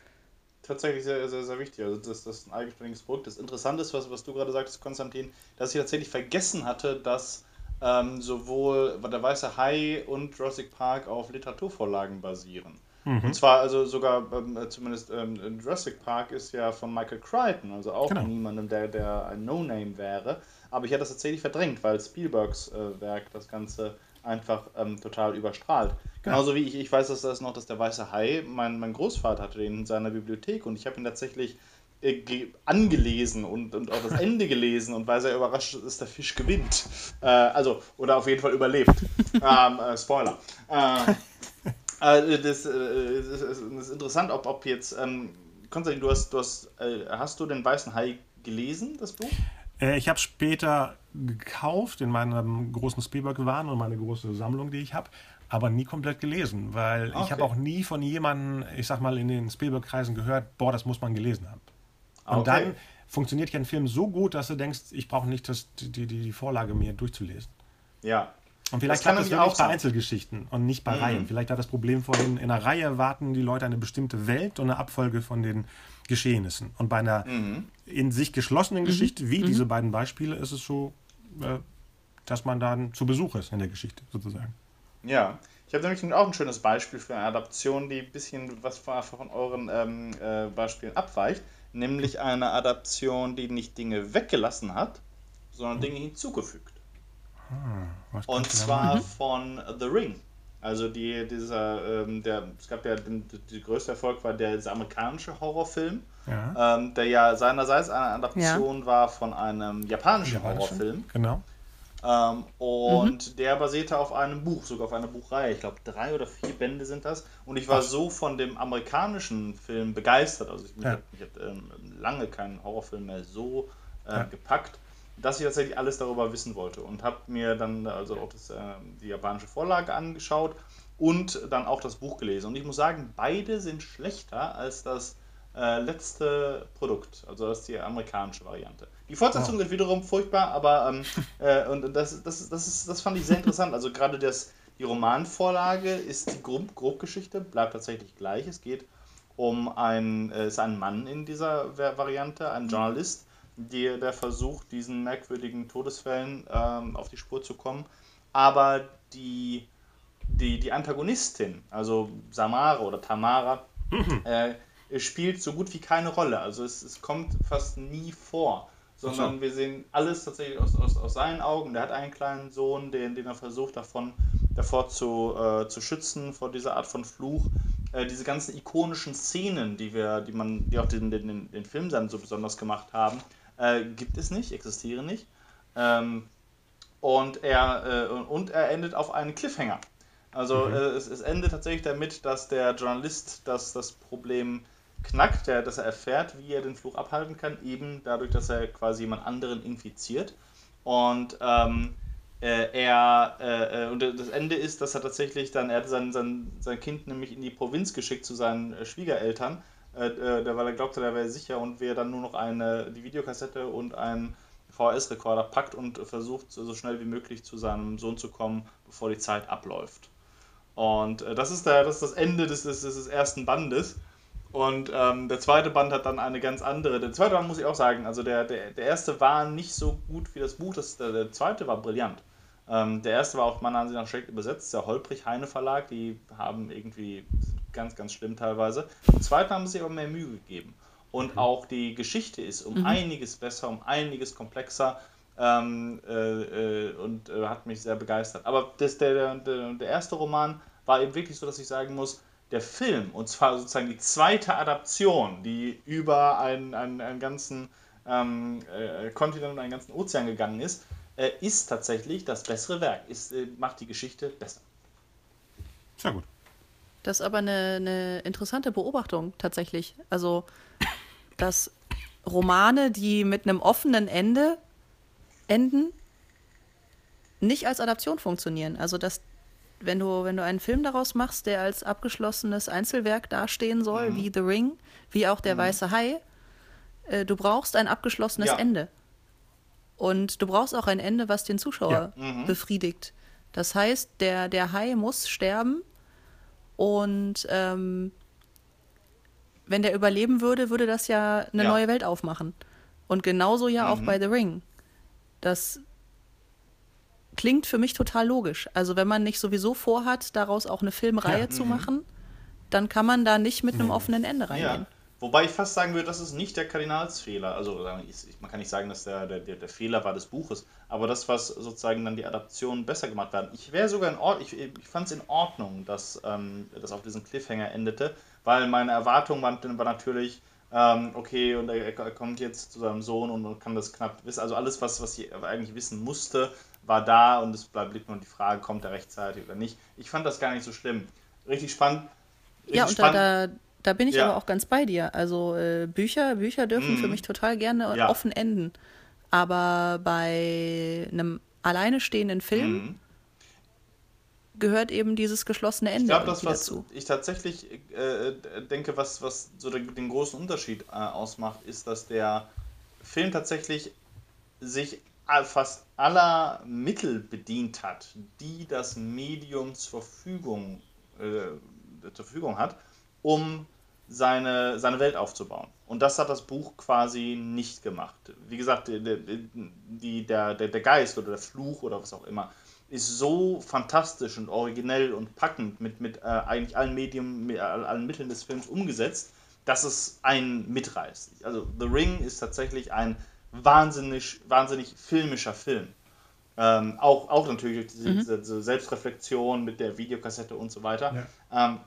tatsächlich sehr, sehr, sehr wichtig. Also, dass das ein eigenständiges Produkt ist. Interessant ist, was, was du gerade sagst, Konstantin, dass ich tatsächlich vergessen hatte, dass ähm, sowohl der Weiße Hai und Jurassic Park auf Literaturvorlagen basieren. Mhm. Und zwar also sogar, ähm, zumindest ähm, Jurassic Park ist ja von Michael Crichton, also auch genau. niemandem, der, der ein No-Name wäre. Aber ich hätte das tatsächlich verdrängt, weil Spielbergs äh, Werk das Ganze einfach ähm, total überstrahlt. Genauso ja. wie ich, ich weiß, dass das noch, dass der Weiße Hai, mein, mein Großvater hatte den in seiner Bibliothek und ich habe ihn tatsächlich äh, angelesen und, und auch das Ende gelesen und war sehr überrascht, dass der Fisch gewinnt. Äh, also, oder auf jeden Fall überlebt. ähm, äh, Spoiler. Äh, äh, das, äh, das, ist interessant, ob, ob jetzt, ähm, Konstantin, du hast, du hast, hast du den Weißen Hai gelesen, das Buch? Ich habe später gekauft in meinem großen Spielberg-Wahn und meine große Sammlung, die ich habe, aber nie komplett gelesen, weil okay. ich habe auch nie von jemandem, ich sag mal, in den Spielberg-Kreisen gehört, boah, das muss man gelesen haben. Und okay. dann funktioniert ja ein Film so gut, dass du denkst, ich brauche nicht das, die, die, die Vorlage mir durchzulesen. Ja. Und vielleicht klappt das wirklich bei Einzelgeschichten und nicht bei mhm. Reihen. Vielleicht hat das Problem vorhin, in einer Reihe erwarten die Leute eine bestimmte Welt und eine Abfolge von den Geschehnissen. Und bei einer mhm. in sich geschlossenen mhm. Geschichte, wie mhm. diese beiden Beispiele, ist es so, äh, dass man dann zu Besuch ist in der Geschichte sozusagen. Ja, ich habe nämlich auch ein schönes Beispiel für eine Adaption, die ein bisschen was von euren ähm, äh, Beispielen abweicht nämlich eine Adaption, die nicht Dinge weggelassen hat, sondern Dinge hinzugefügt. Ah, und zwar von The Ring. Also die, dieser, ähm, der, es gab ja, den, der größte Erfolg war der, der amerikanische Horrorfilm, ja. Ähm, der ja seinerseits eine Adaption ja. war von einem japanischen Horrorfilm. Genau. Ähm, und mhm. der basierte auf einem Buch, sogar auf einer Buchreihe. Ich glaube, drei oder vier Bände sind das. Und ich war Ach. so von dem amerikanischen Film begeistert. Also ich, mich ja. hat, mich hat ähm, lange keinen Horrorfilm mehr so äh, ja. gepackt, dass ich tatsächlich alles darüber wissen wollte. Und habe mir dann also auch das, äh, die japanische Vorlage angeschaut und dann auch das Buch gelesen. Und ich muss sagen, beide sind schlechter als das äh, letzte Produkt, also das ist die amerikanische Variante. Die Fortsetzungen oh. sind wiederum furchtbar, aber ähm, äh, und das, das, das, ist, das fand ich sehr interessant. Also gerade das, die Romanvorlage ist die Grob Grobgeschichte, bleibt tatsächlich gleich. Es geht um ein, äh, ist ein Mann in dieser Variante, ein Journalist, die, der versucht, diesen merkwürdigen Todesfällen ähm, auf die Spur zu kommen. Aber die, die, die Antagonistin, also Samara oder Tamara, mhm. äh, spielt so gut wie keine Rolle. Also es, es kommt fast nie vor, sondern so. wir sehen alles tatsächlich aus, aus, aus seinen Augen. Der hat einen kleinen Sohn, den, den er versucht davon, davor zu, äh, zu schützen, vor dieser Art von Fluch. Äh, diese ganzen ikonischen Szenen, die wir, die man, die auch den, den, den Film dann so besonders gemacht haben, äh, gibt es nicht, existieren nicht. Ähm, und er, äh, und er endet auf einen Cliffhanger. Also mhm. Äh, es, es endet tatsächlich damit, dass der Journalist das, das Problem knackt, der, dass er erfährt, wie er den Fluch abhalten kann, eben dadurch, dass er quasi jemand anderen infiziert. Und ähm, äh, er äh, äh und das Ende ist, dass er tatsächlich dann, er hat sein, sein, sein Kind nämlich in die Provinz geschickt zu seinen Schwiegereltern, äh, äh, weil er glaubte, er wäre sicher und wer dann nur noch eine, die Videokassette und einen VHS-Rekorder packt und versucht, so schnell wie möglich zu seinem Sohn zu kommen, bevor die Zeit abläuft. Und das, ist der, das ist das Ende des, des, des ersten Bandes. Und ähm, der zweite Band hat dann eine ganz andere. Der zweite Band muss ich auch sagen, also der, der, der erste war nicht so gut wie das Buch, das, der, der zweite war brillant. Ähm, der erste war auch meiner Ansicht nach schlecht übersetzt, der Holprich Heine Verlag, die haben irgendwie ganz, ganz schlimm teilweise. Im zweiten haben sie aber mehr Mühe gegeben. Und mhm. auch die Geschichte ist um mhm. einiges besser, um einiges komplexer ähm, äh, äh, und äh, hat mich sehr begeistert. Aber das, der, der, der erste Roman war eben wirklich so, dass ich sagen muss, der Film, und zwar sozusagen die zweite Adaption, die über einen, einen, einen ganzen ähm, äh, Kontinent und einen ganzen Ozean gegangen ist, äh, ist tatsächlich das bessere Werk, ist, äh, macht die Geschichte besser. Sehr gut. Das ist aber eine, eine interessante Beobachtung tatsächlich. Also, dass Romane, die mit einem offenen Ende enden, nicht als Adaption funktionieren. Also, dass wenn du, wenn du einen Film daraus machst, der als abgeschlossenes Einzelwerk dastehen soll, mhm. wie The Ring, wie auch Der mhm. Weiße Hai, äh, du brauchst ein abgeschlossenes ja. Ende. Und du brauchst auch ein Ende, was den Zuschauer ja. mhm. befriedigt. Das heißt, der, der Hai muss sterben und ähm, wenn der überleben würde, würde das ja eine ja. neue Welt aufmachen. Und genauso ja auch mhm. bei The Ring. Das klingt für mich total logisch. Also wenn man nicht sowieso vorhat, daraus auch eine Filmreihe ja, zu mhm. machen, dann kann man da nicht mit einem offenen Ende reingehen. Wobei ich fast sagen würde, das ist nicht der Kardinalsfehler. Also man kann nicht sagen, dass der, der, der Fehler war des Buches, aber das, was sozusagen dann die Adaptionen besser gemacht werden. Ich wäre sogar in Ordnung, ich, ich fand es in Ordnung, dass ähm, das auf diesen Cliffhanger endete, weil meine Erwartung war, war natürlich, ähm, okay, und er, er, kommt jetzt zu seinem Sohn und kann das knapp wissen. Also alles, was, was ich eigentlich wissen musste, war da und es blieb nur die Frage, kommt er rechtzeitig oder nicht. Ich fand das gar nicht so schlimm. Richtig spannend. Richtig ja, und spannend. da, da da bin ich ja. aber auch ganz bei dir. Also äh, Bücher, Bücher dürfen mm. für mich total gerne ja. offen enden. Aber bei einem alleine stehenden Film mm. gehört eben dieses geschlossene Ende ich glaub, das, was dazu. Ich tatsächlich äh, denke, was, was so den, den großen Unterschied äh, ausmacht, ist, dass der Film tatsächlich sich fast aller Mittel bedient hat, die das Medium zur Verfügung, äh, zur Verfügung hat, um seine, seine Welt aufzubauen. Und das hat das Buch quasi nicht gemacht. Wie gesagt, die, der, der, der Geist oder der Fluch oder was auch immer ist so fantastisch und originell und packend mit, mit äh, eigentlich allen Medien, mit allen Mitteln des Films umgesetzt, dass es einen mitreißt. Also The Ring ist tatsächlich ein wahnsinnig, wahnsinnig filmischer Film. Ähm, auch, auch natürlich diese, mhm. diese, Selbstreflexion mit der Videokassette und so weiter. Ja. Ähm,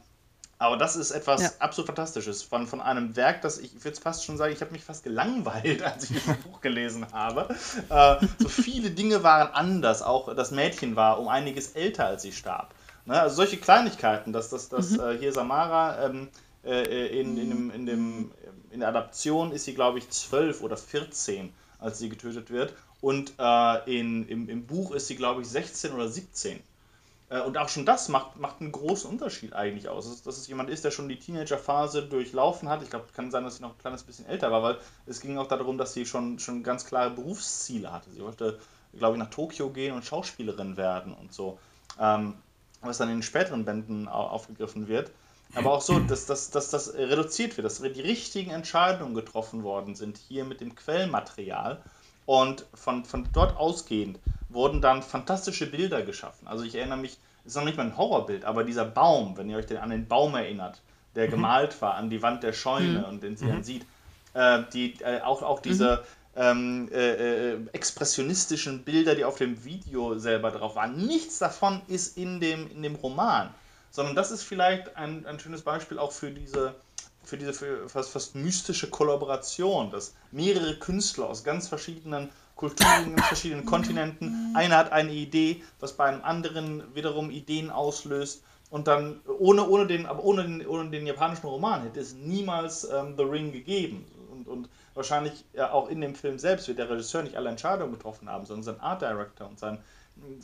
aber das ist etwas ja. absolut Fantastisches von, von einem Werk, das ich, ich würde fast schon sagen, ich habe mich fast gelangweilt, als ich dieses Buch gelesen habe. Äh, so viele Dinge waren anders. Auch das Mädchen war um einiges älter, als sie starb. Ne? Also solche Kleinigkeiten, dass, dass, dass mhm. äh, hier Samara ähm, äh, in, in, dem, in, dem, in der Adaption ist sie, glaube ich, zwölf oder 14, als sie getötet wird. Und äh, in, im, im Buch ist sie, glaube ich, 16 oder 17. Äh, und auch schon das macht, macht einen großen Unterschied eigentlich aus. Dass, es jemand ist, der schon die Teenagerphase durchlaufen hat. Ich glaube, es kann sein, dass sie noch ein kleines bisschen älter war, weil es ging auch darum, dass sie schon, schon ganz klare Berufsziele hatte. Sie wollte, glaube ich, nach Tokio gehen und Schauspielerin werden und so. Ähm, was dann in den späteren Bänden aufgegriffen wird. Aber auch so, dass, dass, dass das reduziert wird, dass die richtigen Entscheidungen getroffen worden sind, hier mit dem Quellmaterial. Und von, von dort ausgehend wurden dann fantastische Bilder geschaffen. Also ich erinnere mich, es ist noch nicht mal ein Horrorbild, aber dieser Baum, wenn ihr euch an den Baum erinnert, der mhm. gemalt war an die Wand der Scheune mhm. und den sie mhm. dann sieht, äh, die, äh, auch, auch diese mhm. ähm, äh, äh, expressionistischen Bilder, die auf dem Video selber drauf waren, nichts davon ist in dem, in dem Roman, sondern das ist vielleicht ein, ein schönes Beispiel auch für diese für diese für fast, fast mystische Kollaboration, dass mehrere Künstler aus ganz verschiedenen Kulturen, in verschiedenen Kontinenten. Einer hat eine Idee, was bei einem anderen wiederum Ideen auslöst. Und dann, ohne, ohne, den, aber ohne, den, ohne den japanischen Roman hätte es niemals ähm, The Ring gegeben. Und, und wahrscheinlich auch in dem Film selbst wird der Regisseur nicht alle Entscheidungen getroffen haben, sondern sein Art Director und sein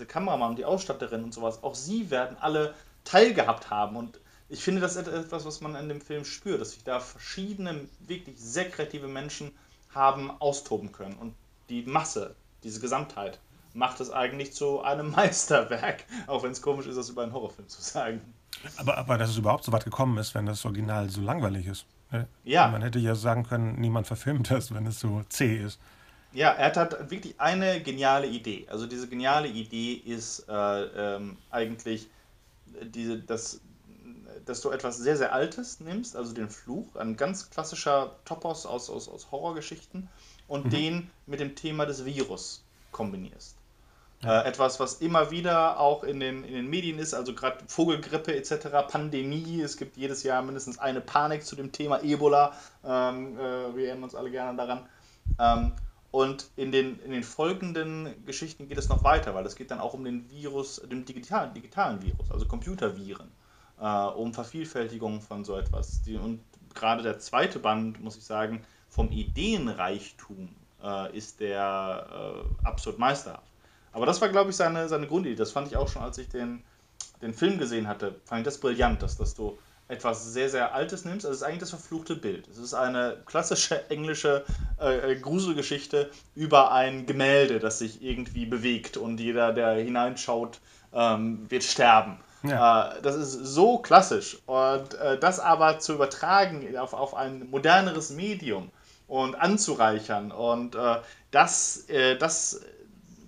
Kameramann und die Ausstatterin und sowas. Auch sie werden alle teilgehabt haben. Und ich finde, das ist etwas, was man in dem Film spürt, dass sich da verschiedene, wirklich sehr kreative Menschen haben austoben können. Und die Masse, diese Gesamtheit, macht es eigentlich zu einem Meisterwerk, auch wenn es komisch ist, das über einen Horrorfilm zu sagen. Aber, aber dass es überhaupt so weit gekommen ist, wenn das Original so langweilig ist. Ne? Ja. Man hätte ja sagen können, niemand verfilmt das, wenn es so zäh ist. Ja, er hat wirklich eine geniale Idee. Also diese geniale Idee ist äh, ähm, eigentlich diese, das, dass du etwas sehr, sehr Altes nimmst, also den Fluch, ein ganz klassischer Topos aus, aus, aus Horrorgeschichten, und mhm. den mit dem Thema des Virus kombinierst. Ja. Äh, etwas, was immer wieder auch in den, in den Medien ist, also gerade Vogelgrippe etc., Pandemie, es gibt jedes Jahr mindestens eine Panik zu dem Thema Ebola, ähm, äh, wir erinnern uns alle gerne daran. Ähm, und in den, in den folgenden Geschichten geht es noch weiter, weil es geht dann auch um den Virus, den digitalen, digitalen Virus, also Computerviren, äh, um Vervielfältigung von so etwas. Die, und gerade der zweite Band, muss ich sagen, vom Ideenreichtum äh, ist der äh, absolut meisterhaft. Aber das war, glaube ich, seine, seine Grundidee. Das fand ich auch schon, als ich den, den Film gesehen hatte, fand ich das brillant, dass, dass du etwas sehr, sehr Altes nimmst. Also es ist eigentlich das verfluchte Bild. Es ist eine klassische englische äh, äh, Gruselgeschichte über ein Gemälde, das sich irgendwie bewegt und jeder, der hineinschaut, ähm, wird sterben. Ja. Äh, das ist so klassisch. Und äh, das aber zu übertragen auf, auf ein moderneres Medium, und anzureichern. Und äh, das, äh, das,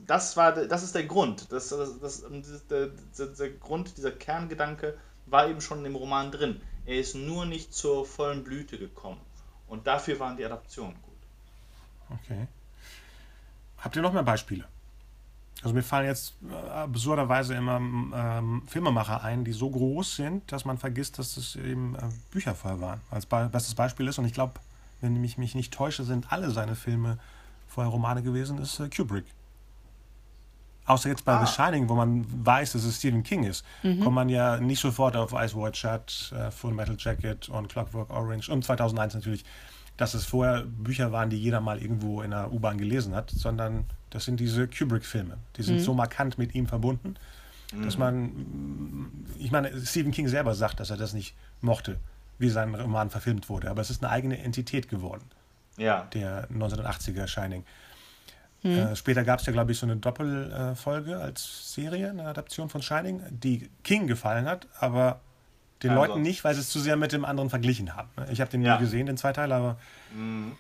das, war, das ist der Grund. Das, das, das, der, der, der Grund, dieser Kerngedanke war eben schon im Roman drin. Er ist nur nicht zur vollen Blüte gekommen. Und dafür waren die Adaptionen gut. Okay. Habt ihr noch mehr Beispiele? Also mir fallen jetzt äh, absurderweise immer ähm, Filmemacher ein, die so groß sind, dass man vergisst, dass es eben äh, Bücher vorher waren. Als be bestes Beispiel ist, und ich glaube, wenn ich mich nicht täusche, sind alle seine Filme vorher Romane gewesen, ist äh, Kubrick. Außer jetzt bei ah. The Shining, wo man weiß, dass es Stephen King ist, mhm. kommt man ja nicht sofort auf Ice White Shut, uh, Full Metal Jacket und Clockwork Orange und 2001 natürlich, dass es vorher Bücher waren, die jeder mal irgendwo in der U-Bahn gelesen hat, sondern das sind diese Kubrick-Filme. Die sind mhm. so markant mit ihm verbunden, dass mhm. man, ich meine, Stephen King selber sagt, dass er das nicht mochte, wie sein Roman verfilmt wurde, aber es ist eine eigene Entität geworden. Ja. Der 1980er Shining. Mhm. Äh, später gab es ja, glaube ich, so eine Doppelfolge äh, als Serie, eine Adaption von Shining, die King gefallen hat, aber den also. Leuten nicht, weil sie es zu sehr mit dem anderen verglichen haben. Ich habe den ja. nie gesehen, den Zweiteil, aber. Mhm.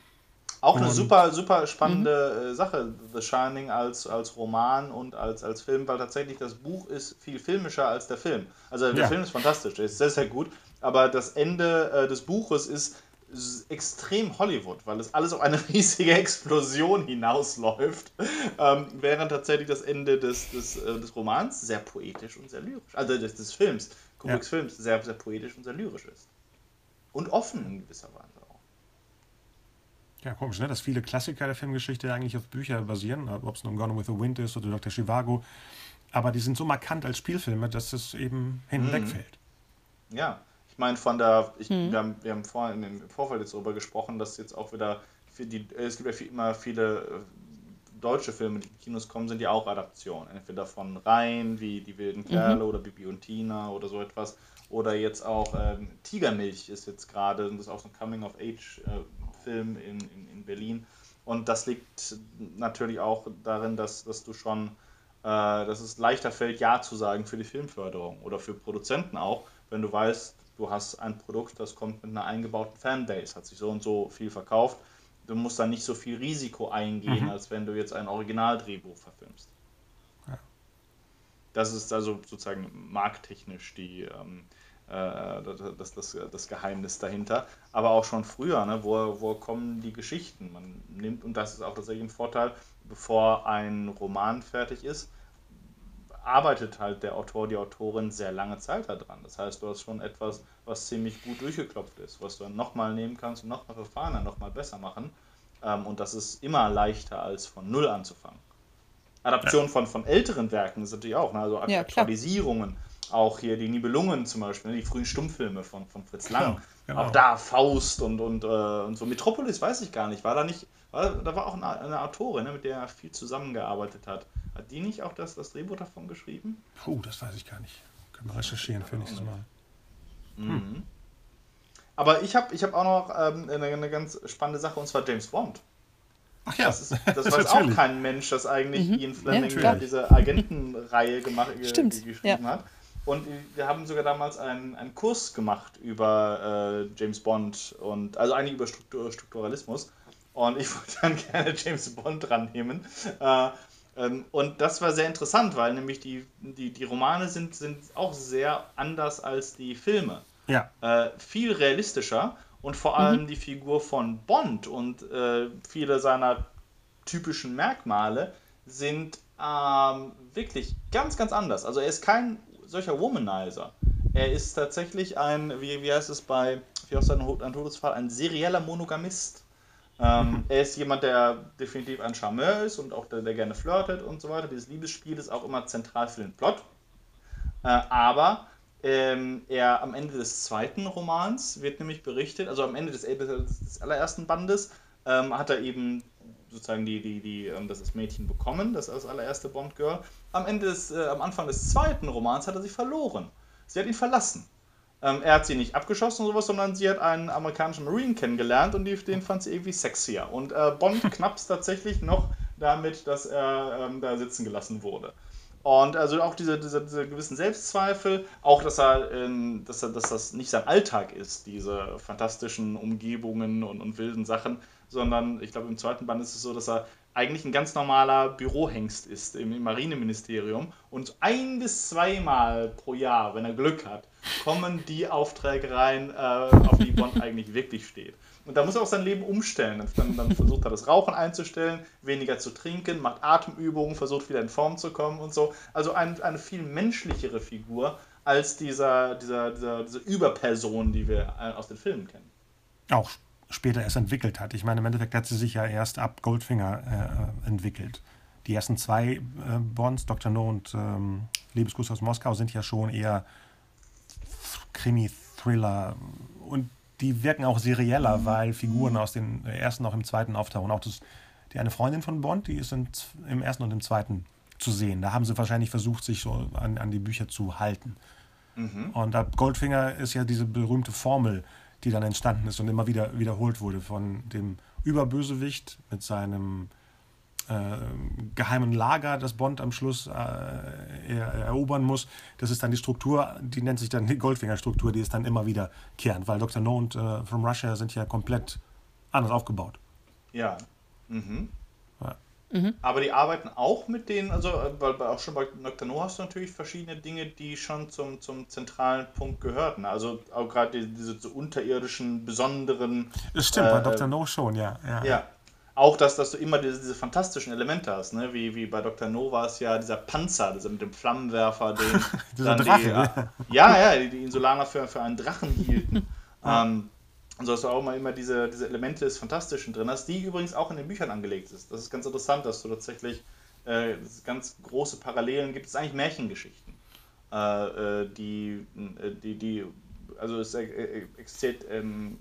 Auch eine super, super spannende mhm. Sache, The Shining als, als Roman und als, als Film, weil tatsächlich das Buch ist viel filmischer als der Film. Also der ja. Film ist fantastisch, der ist sehr, sehr gut, aber das Ende äh, des Buches ist extrem Hollywood, weil es alles auf eine riesige Explosion hinausläuft, ähm, während tatsächlich das Ende des, des, äh, des Romans sehr poetisch und sehr lyrisch, also des, des Films, Kubricks ja. Films, sehr, sehr poetisch und sehr lyrisch ist. Und offen in gewisser Weise auch. Ja, komisch, ne? dass viele Klassiker der Filmgeschichte eigentlich auf Bücher basieren, ob es nun Gone with the Wind ist oder Dr. Chivago, aber die sind so markant als Spielfilme, dass es eben hinten mhm. wegfällt. Ja, ich meine, von der, ich, mhm. wir, haben, wir haben vorhin im Vorfeld jetzt darüber gesprochen, dass jetzt auch wieder, für die, es gibt ja immer viele äh, deutsche Filme, die in Kinos kommen, sind ja auch Adaptionen. Entweder von Rhein, wie Die wilden mhm. Kerle mhm. oder Bibi und Tina oder so etwas. Oder jetzt auch ähm, Tigermilch ist jetzt gerade, das ist auch so ein Coming-of-Age-Film in, in, in Berlin. Und das liegt natürlich auch darin, dass, dass du schon, äh, dass es leichter fällt, Ja zu sagen für die Filmförderung oder für Produzenten auch, wenn du weißt, du hast ein Produkt, das kommt mit einer eingebauten Fanbase, hat sich so und so viel verkauft. Du musst dann nicht so viel Risiko eingehen, mhm. als wenn du jetzt ein Originaldrehbuch verfilmst. Ja. Das ist also sozusagen markttechnisch die, ähm, äh, das, das, das Geheimnis dahinter. Aber auch schon früher, ne, wo, wo kommen die Geschichten? Man nimmt, und das ist auch tatsächlich ein Vorteil, bevor ein Roman fertig ist, arbeitet halt der Autor, die Autorin sehr lange Zeit daran. Das heißt, du hast schon etwas, was ziemlich gut durchgeklopft ist, was du dann nochmal nehmen kannst und nochmal verfahren, dann nochmal besser machen. Ähm, und das ist immer leichter, als von Null anzufangen. Adaption ja. von, von älteren Werken ist natürlich auch, ne? also ja, Aktualisierungen. Klar. Auch hier die Nibelungen zum Beispiel, ne? die frühen Stummfilme von, von Fritz Lang. Genau. Auch da Faust und, und, äh, und so. Metropolis weiß ich gar nicht. War da nicht, da war auch eine, eine Autorin, ne, mit der er viel zusammengearbeitet hat. Hat die nicht auch das, das Drehbuch davon geschrieben? Puh, das weiß ich gar nicht. Können wir recherchieren für nächstes Mal. Mhm. Hm. Aber ich habe ich hab auch noch ähm, eine, eine, ganz spannende Sache und zwar James Bond. Ach ja, das, ist, das weiß auch kein Mensch, dass eigentlich mhm. Ian Fleming ja, diese Agentenreihe gemacht, Stimmt. geschrieben ja. hat. Und wir haben sogar damals einen, einen Kurs gemacht über äh, James Bond und also eigentlich über Struktur, Strukturalismus. Und ich wollte dann gerne James Bond dran nehmen. Äh, ähm, und das war sehr interessant, weil nämlich die, die, die Romane sind, sind auch sehr anders als die Filme. Ja. Äh, viel realistischer und vor allem mhm. die Figur von Bond und äh, viele seiner typischen Merkmale sind ähm, wirklich ganz, ganz anders. Also er ist kein solcher Womanizer. Er ist tatsächlich ein, wie, wie heißt es bei Wie aus einem Todesfall, ein serieller Monogamist. Ähm. Er ist jemand, der definitiv ein Charmeur ist und auch der, der, gerne flirtet und so weiter. Dieses Liebesspiel ist auch immer zentral für den Plot. Äh, aber ähm, er am Ende des zweiten Romans wird nämlich berichtet, also am Ende des, des allerersten Bandes, ähm, hat er eben sozusagen die, die, die, ähm, das Mädchen bekommen, das als allererste Bond-Girl. Am, Ende des, äh, am Anfang des zweiten Romans hat er sie verloren. Sie hat ihn verlassen. Ähm, er hat sie nicht abgeschossen oder sowas, sondern sie hat einen amerikanischen Marine kennengelernt und die, den fand sie irgendwie sexier. Und äh, Bond knappst tatsächlich noch damit, dass er ähm, da sitzen gelassen wurde. Und also auch diese, diese, diese gewissen Selbstzweifel, auch dass er, ähm, dass er, dass das nicht sein Alltag ist, diese fantastischen Umgebungen und, und wilden Sachen, sondern ich glaube im zweiten Band ist es so, dass er eigentlich ein ganz normaler Bürohengst ist im, im Marineministerium und ein bis zweimal pro Jahr, wenn er Glück hat, kommen die Aufträge rein, äh, auf die Bond eigentlich wirklich steht. Und da muss er auch sein Leben umstellen. Dann, dann versucht er das Rauchen einzustellen, weniger zu trinken, macht Atemübungen, versucht wieder in Form zu kommen und so. Also ein, eine viel menschlichere Figur als dieser, dieser, dieser, diese Überperson, die wir äh, aus den Filmen kennen. Auch später erst entwickelt hat. Ich meine, im Endeffekt hat sie sich ja erst ab Goldfinger äh, entwickelt. Die ersten zwei äh, Bonds, Dr. No und ähm, Liebesgruß aus Moskau, sind ja schon eher Krimi-Thriller und die wirken auch serieller, weil Figuren aus dem ersten auch im zweiten auftauchen. Auch das, die eine Freundin von Bond, die ist in, im ersten und im zweiten zu sehen. Da haben sie wahrscheinlich versucht, sich so an, an die Bücher zu halten. Mhm. Und ab Goldfinger ist ja diese berühmte Formel, die dann entstanden ist und immer wieder wiederholt wurde von dem Überbösewicht mit seinem äh, geheimen Lager, das Bond am Schluss äh, er, erobern muss. Das ist dann die Struktur, die nennt sich dann die Goldfinger-Struktur, die ist dann immer wiederkehrend, weil Dr. No und äh, From Russia sind ja komplett anders aufgebaut. Ja. Mhm. Ja. Mhm. Aber die arbeiten auch mit denen, also äh, weil auch schon bei Dr. No hast du natürlich verschiedene Dinge, die schon zum, zum zentralen Punkt gehörten. Also auch gerade diese, diese unterirdischen, besonderen. Das stimmt, äh, bei Dr. No schon, ja. Ja, ja auch, dass, dass du immer diese, diese fantastischen Elemente hast, ne? wie, wie bei Dr. No war es ja dieser Panzer, dieser mit dem Flammenwerfer, den dieser Drache, die, ja. ja, ja, die, die Insulaner für, für einen Drachen hielten. ähm, und so hast du auch immer diese, diese Elemente des Fantastischen drin hast, die übrigens auch in den Büchern angelegt ist. Das ist ganz interessant, dass du tatsächlich äh, ganz große Parallelen gibt. Es eigentlich Märchengeschichten, äh, äh die, äh, die, die, also es existiert ähm,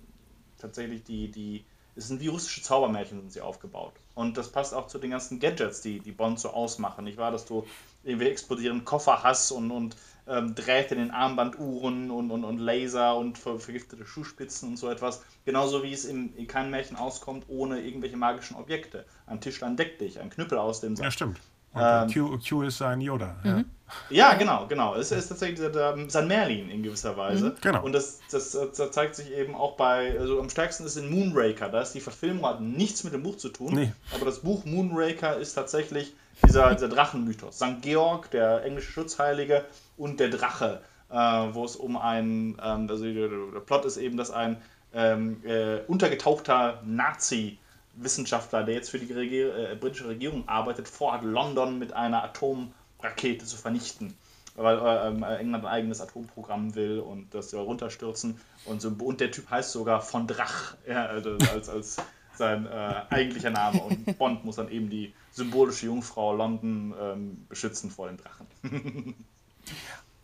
tatsächlich die, die es sind wie russische Zaubermärchen sind sie aufgebaut. Und das passt auch zu den ganzen Gadgets, die, die Bond so ausmachen. Nicht wahr, dass du irgendwie explodierenden Koffer hast und, und ähm, Drähte in den Armbanduhren und, und, und Laser und ver vergiftete Schuhspitzen und so etwas. Genauso wie es in, in keinem Märchen auskommt ohne irgendwelche magischen Objekte. Ein Tischlein deckt dich, ein Knüppel aus dem Sack. Ja, stimmt. Ähm, Q, Q, ist ein Yoda. Mhm. Ja. ja. genau, genau. Es ist tatsächlich sein Merlin in gewisser Weise. Mhm. Genau. Und das, das, das, zeigt sich eben auch bei, also am stärksten ist in Moonraker. Da ist die Verfilmung hat nichts mit dem Buch zu tun. Nee. Aber das Buch Moonraker ist tatsächlich dieser, dieser Drachenmythos. St. Georg, der englische Schutzheilige, und der Drache, äh, wo es um einen, ähm, also der, Plot ist eben, dass ein ähm, äh, untergetauchter Nazi Wissenschaftler, der jetzt für die Regier äh, britische Regierung arbeitet, vorhat, London mit einer Atomrakete zu vernichten. Weil äh, ähm, England ein eigenes Atomprogramm will und das soll runterstürzen. Und, so, und der Typ heißt sogar von Drach ja, also als, als sein äh, eigentlicher Name. Und Bond muss dann eben die symbolische Jungfrau London ähm, beschützen vor den Drachen.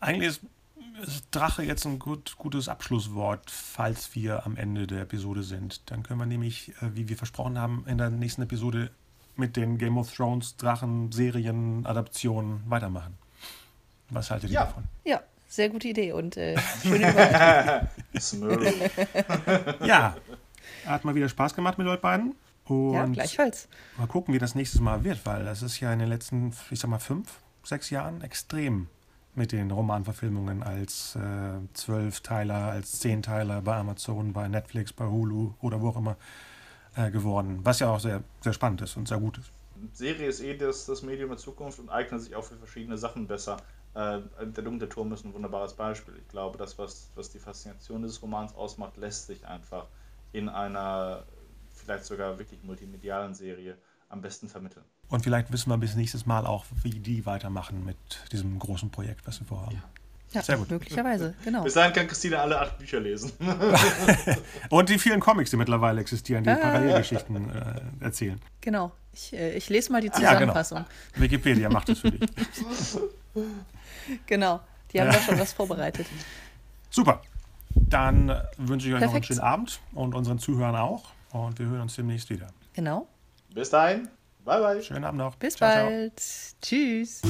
Eigentlich ist Drache jetzt ein gut, gutes Abschlusswort, falls wir am Ende der Episode sind. Dann können wir nämlich, äh, wie wir versprochen haben, in der nächsten Episode mit den Game of Thrones Drachen Serien Adaptionen weitermachen. Was haltet ihr ja. davon? Ja, sehr gute Idee und äh, schöne Ja, hat mal wieder Spaß gemacht mit euch beiden. Und ja, gleichfalls. Mal gucken, wie das nächstes Mal wird, weil das ist ja in den letzten, ich sag mal, fünf, sechs Jahren extrem mit den Romanverfilmungen als äh, Zwölfteiler, als Zehnteiler bei Amazon, bei Netflix, bei Hulu oder wo auch immer äh, geworden. Was ja auch sehr, sehr spannend ist und sehr gut ist. Serie ist eh das, das Medium der Zukunft und eignet sich auch für verschiedene Sachen besser. Äh, der dunkle Turm ist ein wunderbares Beispiel. Ich glaube, das, was, was die Faszination des Romans ausmacht, lässt sich einfach in einer vielleicht sogar wirklich multimedialen Serie am besten vermitteln. Und vielleicht wissen wir bis nächstes Mal auch, wie die weitermachen mit diesem großen Projekt, was wir vorhaben. Ja. Ja, Sehr gut. Möglicherweise, genau. Bis dahin kann Christine alle acht Bücher lesen. und die vielen Comics, die mittlerweile existieren, die äh, Parallelgeschichten äh, erzählen. Genau. Ich, äh, ich, lese mal die Zusammenfassung. Ja, genau. Wikipedia macht es für dich. genau. Die haben ja. da schon was vorbereitet. Super. Dann wünsche ich euch Perfekt. noch einen schönen Abend und unseren Zuhörern auch. Und wir hören uns demnächst wieder. Genau. Bis dahin. Bye, bye. Schönen Abend noch. Bis ciao, bald. Ciao. Tschüss.